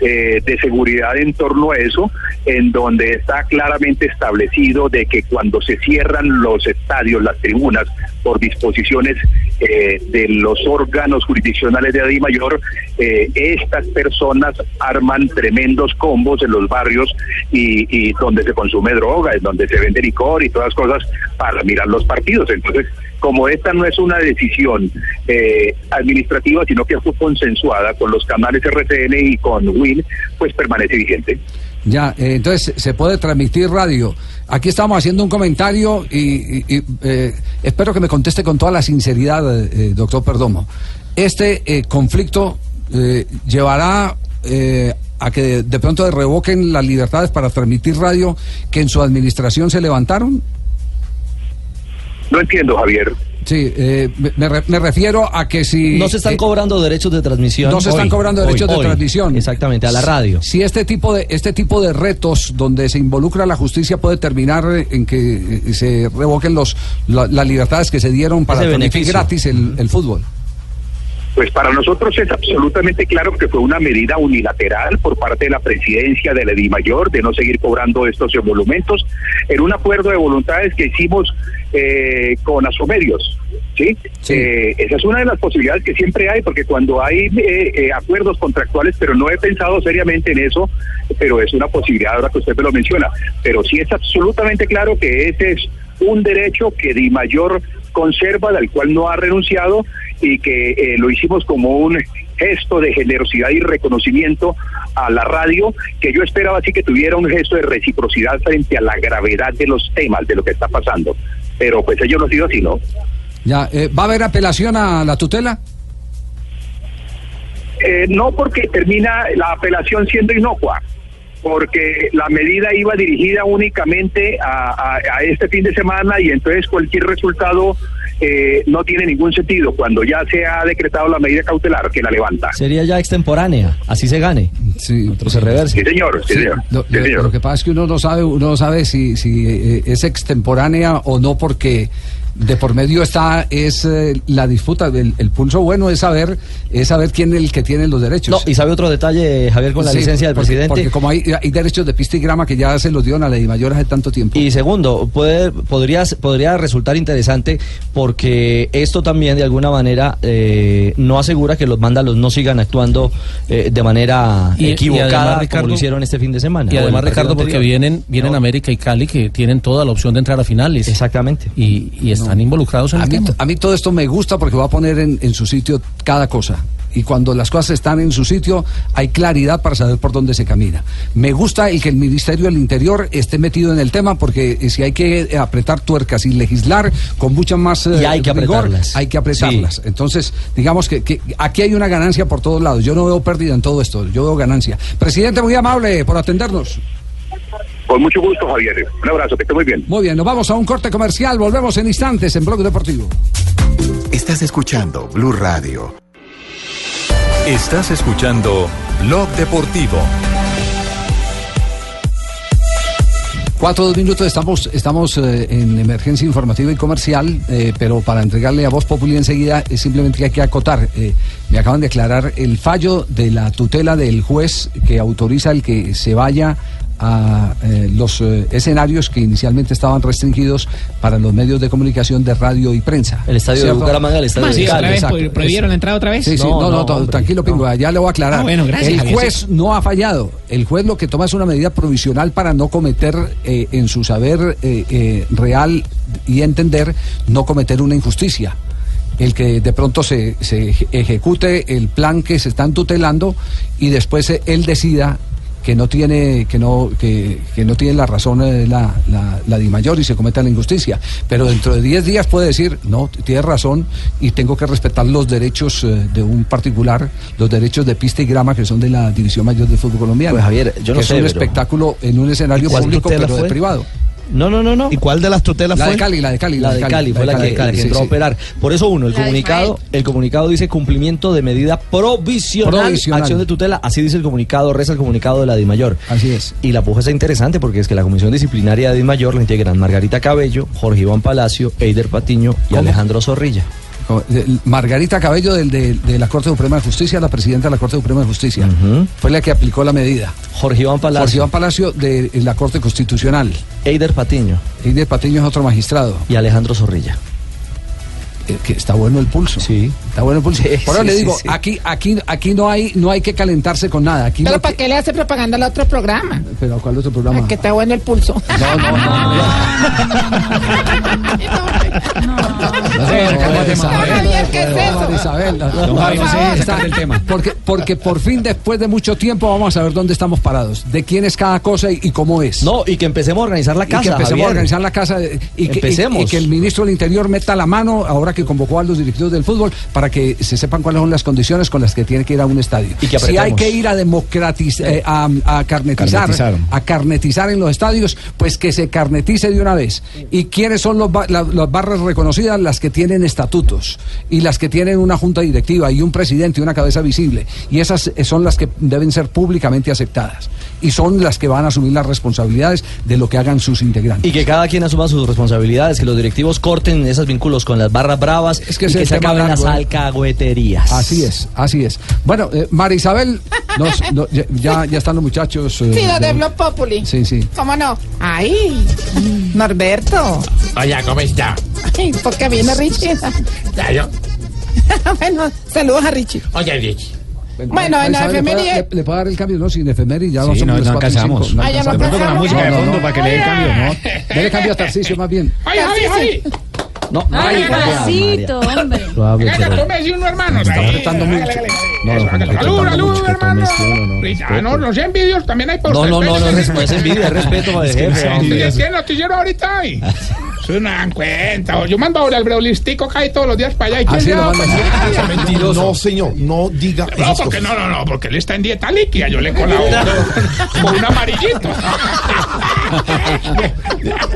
eh, de seguridad en torno a eso, en donde está claramente establecido de que cuando se cierran los estadios, las tribunas, por disposiciones eh, de los órganos jurisdiccionales de Adi Mayor, eh, estas personas arman tremendos combos en los barrios y, y donde se consume droga, en donde se vende licor y todas cosas para mirar los partidos. Entonces, como esta no es una decisión eh, administrativa, sino que fue consensuada con los canales RCN y con WIN, pues permanece vigente. Ya, eh, entonces se puede transmitir radio. Aquí estamos haciendo un comentario y, eh, espero que me conteste con toda la sinceridad, eh, doctor Perdomo. Este eh, conflicto llevará a que de pronto revoquen las libertades para transmitir radio que en su administración se levantaron. No entiendo, Javier. Sí, eh, me- me, re- me refiero a que si... No se están eh, cobrando derechos de transmisión. No se están cobrando hoy, derechos de hoy. transmisión. Exactamente, a la radio. Si este tipo de este tipo de retos donde se involucra la justicia puede terminar en que eh, se revoquen los la- las libertades que se dieron para transmitir gratis el, el fútbol. Pues para nosotros es absolutamente claro que fue una medida unilateral por parte de la presidencia de la Mayor de no seguir cobrando estos emolumentos en un acuerdo de voluntades que hicimos eh, con Asomedios. ¿sí? Eh, esa es una de las posibilidades que siempre hay, porque cuando hay eh, eh, acuerdos contractuales, pero no he pensado seriamente en eso, pero es una posibilidad ahora que usted me lo menciona. Pero sí es absolutamente claro que ese es un derecho que Di Mayor conserva, del cual no ha renunciado y que eh, lo hicimos como un gesto de generosidad y reconocimiento a la radio, que yo esperaba así que tuviera un gesto de reciprocidad frente a la gravedad de los temas, de lo que está pasando. Pero pues ello no ha sido así, ¿no? Ya, eh, ¿va a haber apelación a la tutela? Eh, no porque termina la apelación siendo inocua, porque la medida iba dirigida únicamente a, a- a este fin de semana y entonces cualquier resultado eh, no tiene ningún sentido cuando ya se ha decretado la medida cautelar que la levanta. Sería ya extemporánea, así se gane. Sí, Otro se reverse. Sí, señor, sí, señor. Lo, lo- lo que pasa es que uno no sabe, uno no sabe si, si eh, es extemporánea o no, porque de por medio está es eh, la disputa. El, el pulso bueno es saber es saber quién es el que tiene los derechos. No, y sabe otro detalle, Javier, con la Sí, licencia del porque- presidente. Porque como hay, hay derechos de pista y grama que ya se los dio a la ley mayor hace tanto tiempo. Y segundo, puede, podría, podría resultar interesante porque esto también de alguna manera eh, no asegura que los mándalos no sigan actuando eh, de manera Y- y equivocada como lo hicieron este fin de semana. Y además, Ricardo, porque anterior. vienen, vienen América y Cali que tienen toda la opción de entrar a finales. Exactamente. Y, y están involucrados en a el mí, tema. a mí todo esto me gusta porque va a poner en, en su sitio cada cosa. Y cuando las cosas están en su sitio, hay claridad para saber por dónde se camina. Me gusta el que el Ministerio del Interior esté metido en el tema, porque eh, si hay que eh, apretar tuercas y legislar con mucha más eh, Y hay que rigor, apretarlas. hay que apretarlas. Entonces, digamos que, que aquí hay una ganancia por todos lados. Yo no veo pérdida en todo esto, yo veo ganancia. Presidente, muy amable por atendernos. Con mucho gusto, Javier. Un abrazo, que esté muy bien. Muy bien, nos vamos a un corte comercial, volvemos en instantes en Blog Deportivo. Estás escuchando Blue Radio. Estás escuchando Blog Deportivo. Cuatro dos minutos, estamos, estamos eh, en emergencia informativa y comercial, eh, pero para entregarle a Voz Populi enseguida, es simplemente que hay que acotar. eh, me acaban de aclarar el fallo de la tutela del juez que autoriza el que se vaya a eh, los eh, escenarios que inicialmente estaban restringidos para los medios de comunicación de radio y prensa. El estadio de ¿Cierto? Bucaramanga, el estadio de Cali. exacto. ¿Pro- ¿Prohibieron la entrada otra vez? Sí, sí, no, no, to- tranquilo, Pingo, ya le voy a aclarar. Ah, bueno, gracias, el juez no ha fallado. El juez lo que toma es una medida provisional para no cometer, eh, en su saber eh, eh, real y entender, no cometer una injusticia. El que de pronto se, se eje- ejecute el plan que se están tutelando y después él decida que no tiene que no que, que no tiene la razón eh, la, la, la Di Mayor y se cometa la injusticia. Pero dentro de 10 días puede decir no tiene razón y tengo que respetar los derechos eh, de un particular los derechos de pista y grama que son de la división mayor del fútbol colombiano Pues, Javier, yo no que sé, es un pero- espectáculo en un escenario ¿Y cuál público pero de privado No, no, no, no. ¿Y cuál de las tutelas la fue? de Cali la de Cali La de Cali fue la que, la que sí, entró a operar. Por eso uno, el La comunicado, el comunicado dice cumplimiento de medida provisional, Provisional. acción de tutela, así dice el comunicado, reza el comunicado de la DIMAYOR. Así es. Y la puja está interesante porque es que la comisión disciplinaria de DIMAYOR la integran Margarita Cabello, Jorge Iván Palacio, Eider Patiño y ¿Cómo? Alejandro Zorrilla. Como, eh, Margarita Cabello del, de, de la Corte Suprema de Justicia, la presidenta de la Corte Suprema de Justicia, fue la que aplicó la medida. Jorge Iván Palacio. Jorge Iván Palacio de la Corte Constitucional. Eider Patiño. Eider Patiño es otro magistrado. Y Alejandro Zorrilla. Eh, que está bueno el pulso. Sí. Está bueno el pulso. Sí, Por ahora sí, le digo, sí. aquí, aquí, aquí no hay, no hay que calentarse con nada. Aquí Pero no ¿para qué le hace propaganda al otro programa? Pero ¿cuál otro programa? Ah, que está bueno el pulso. No, no, no. No, Javier, ¿qué es eso? Porque, porque por fin, después de mucho tiempo, vamos a ver dónde estamos parados, de quién es cada cosa y, y cómo es. No, y que empecemos a organizar la Y que casa. empecemos Javier. a organizar la casa eh, y que, y- Empecemos. y que el ministro del Interior meta la mano ahora que convocó a los directivos del fútbol para que se sepan cuáles son las condiciones con las que tiene que ir a un estadio. Y que si hay que ir a democratizar, a, a carnetizar, a carnetizar en los estadios, pues que se carnetice de una vez. ¿Y quiénes son los ba- la- las barras reconocidas? Las que tienen estatutos y las que tienen una junta directiva y un presidente y una cabeza visible. Y esas eh, son las que deben ser públicamente aceptadas. Y son las que van a asumir las responsabilidades de lo que hagan sus integrantes. Y que cada quien asuma sus responsabilidades, que los directivos corten esos vínculos con las barras bravas Es que y se acaben las ¿eh? Alcahueterías. Así es, así es. Bueno, eh, María Isabel, nos- no, ya- ya, están los muchachos. eh, Sí, lo ya- de Blog Populi. Sí, sí. ¿Cómo no? Ay, Norberto. Hola, ¿cómo está? Ay, porque viene Richie. Ya, yo. bueno, saludos a Richie. Oye, Rich. Bueno, en la Isabel, ¿le puedo- efeméride- Le, le puedo dar el cambio? No, sin efeméride ya Sí, no somos no, no y alcanzamos. cinco, Ah, ya no De pronto con la alcanzamos. música de No, no, fondo no. para que le dé cambio, ¿no? Dele cambio a Tarcicio más bien. ¡Ay, Javi, Javi! No, Ay, María, Juancito, hombre. Suave, Venga, pero- tome uno, hermano. Está apretando mucho. No, no, que hermano. no, no, los envidios también hay por No, no, no, no, no es envidia, es respeto, Es que no. ¿Tiene noticiero ahorita ahí? Se no dan cuenta. Yo mando ahora el breolistico cae todos los días para allá. ¿Y quién Así lo mandan. No, señor, no diga No, esas porque cosas. no, no, no, porque él está en dieta líquida. Yo le colaboro con un amarillito.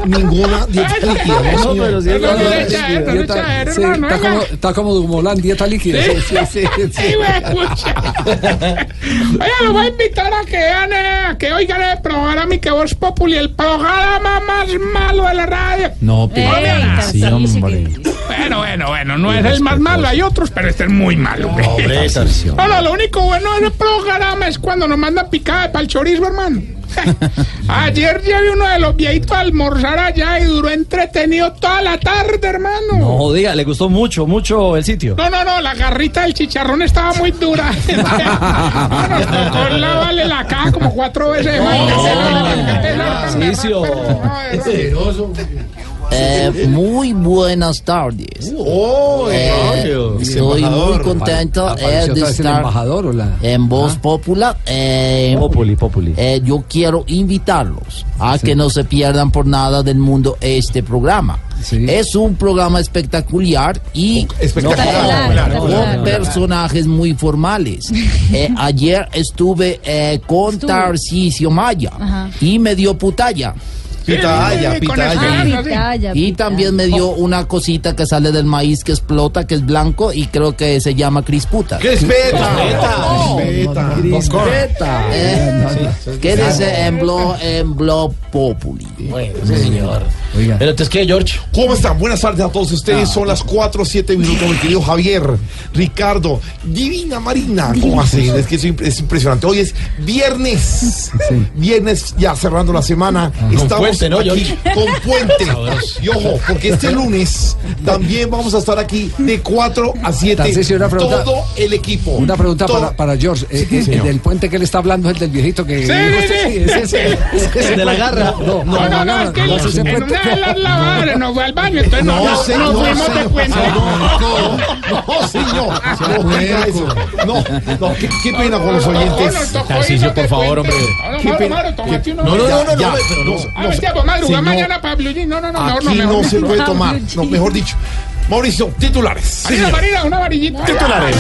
Ninguna dieta líquida, no, No, señor. pero sí es No, no, verdad. le echa, no le echa, Sí, hermano, está, como, está como Dumolán, dieta líquida. ¿Sí? Sí, sí, sí, sí. Oye, lo voy a invitar a que vean, eh, a que oigan el programa que Voz Populi, el programa más malo de la radio. No, pero Colombiana. sí, hombre. Bueno, bueno, bueno, no es el más malo, hay otros, pero este es muy malo. No, no, lo único bueno del programa es cuando nos mandan picada para el chorizo, hermano. Ayer llevé uno de los viejitos a almorzar allá y duró entretenido toda la tarde, hermano. No, diga, le gustó mucho, mucho el sitio. No, no, no, la garrita del chicharrón estaba muy dura. Nos tocó lavarle la caja como cuatro veces. Eh, muy buenas tardes. Oh, Eh, estoy muy contento eh, ¿Apareció de estar embajador en Voz Popular. Eh, Populi, populi. eh, yo quiero invitarlos a que no se pierdan por nada del mundo este programa. Sí. Es un programa espectacular y Espectacular. Espectacular, con personajes muy formales. Eh, ayer estuve eh, con. Tarcisio Maya Ajá. y me dio putalla. Pitaya, Ah, pitaya. pitaya, Y también me dio una cosita que sale del maíz que explota, que es blanco y creo que se llama crisputa. Respeta. Crispeta. Eh, Quédese en Blog en Blog Populi. Bueno, sí, Pero entonces, ¿qué, George? ¿Cómo están? Buenas tardes a todos ustedes. Son las 4 o 7 minutos, mi querido Javier, Ricardo, Divina Marina. ¿Cómo hacen? Es que es, imp- es impresionante. Hoy es viernes. Viernes, ya cerrando la semana. Con Estamos puente, ¿no, aquí George? con puente. Y ojo, porque este lunes también vamos a estar aquí de 4 a 7. Tarcisio, una pregunta. Todo el equipo. Una pregunta Todo- para, para George. Eh, eh, el del puente que él está hablando es el del viejito que. Sí, sí, sí. ese, ese, ese De la garra. No, No, no, con Ah, a madrugar señor, mañana para Blue Jean. No, no, no, mejor no, Aquí no no. se puede tomar. No, mejor dicho. Mauricio, titulares. Marina, Marina, una varillita. Titulares.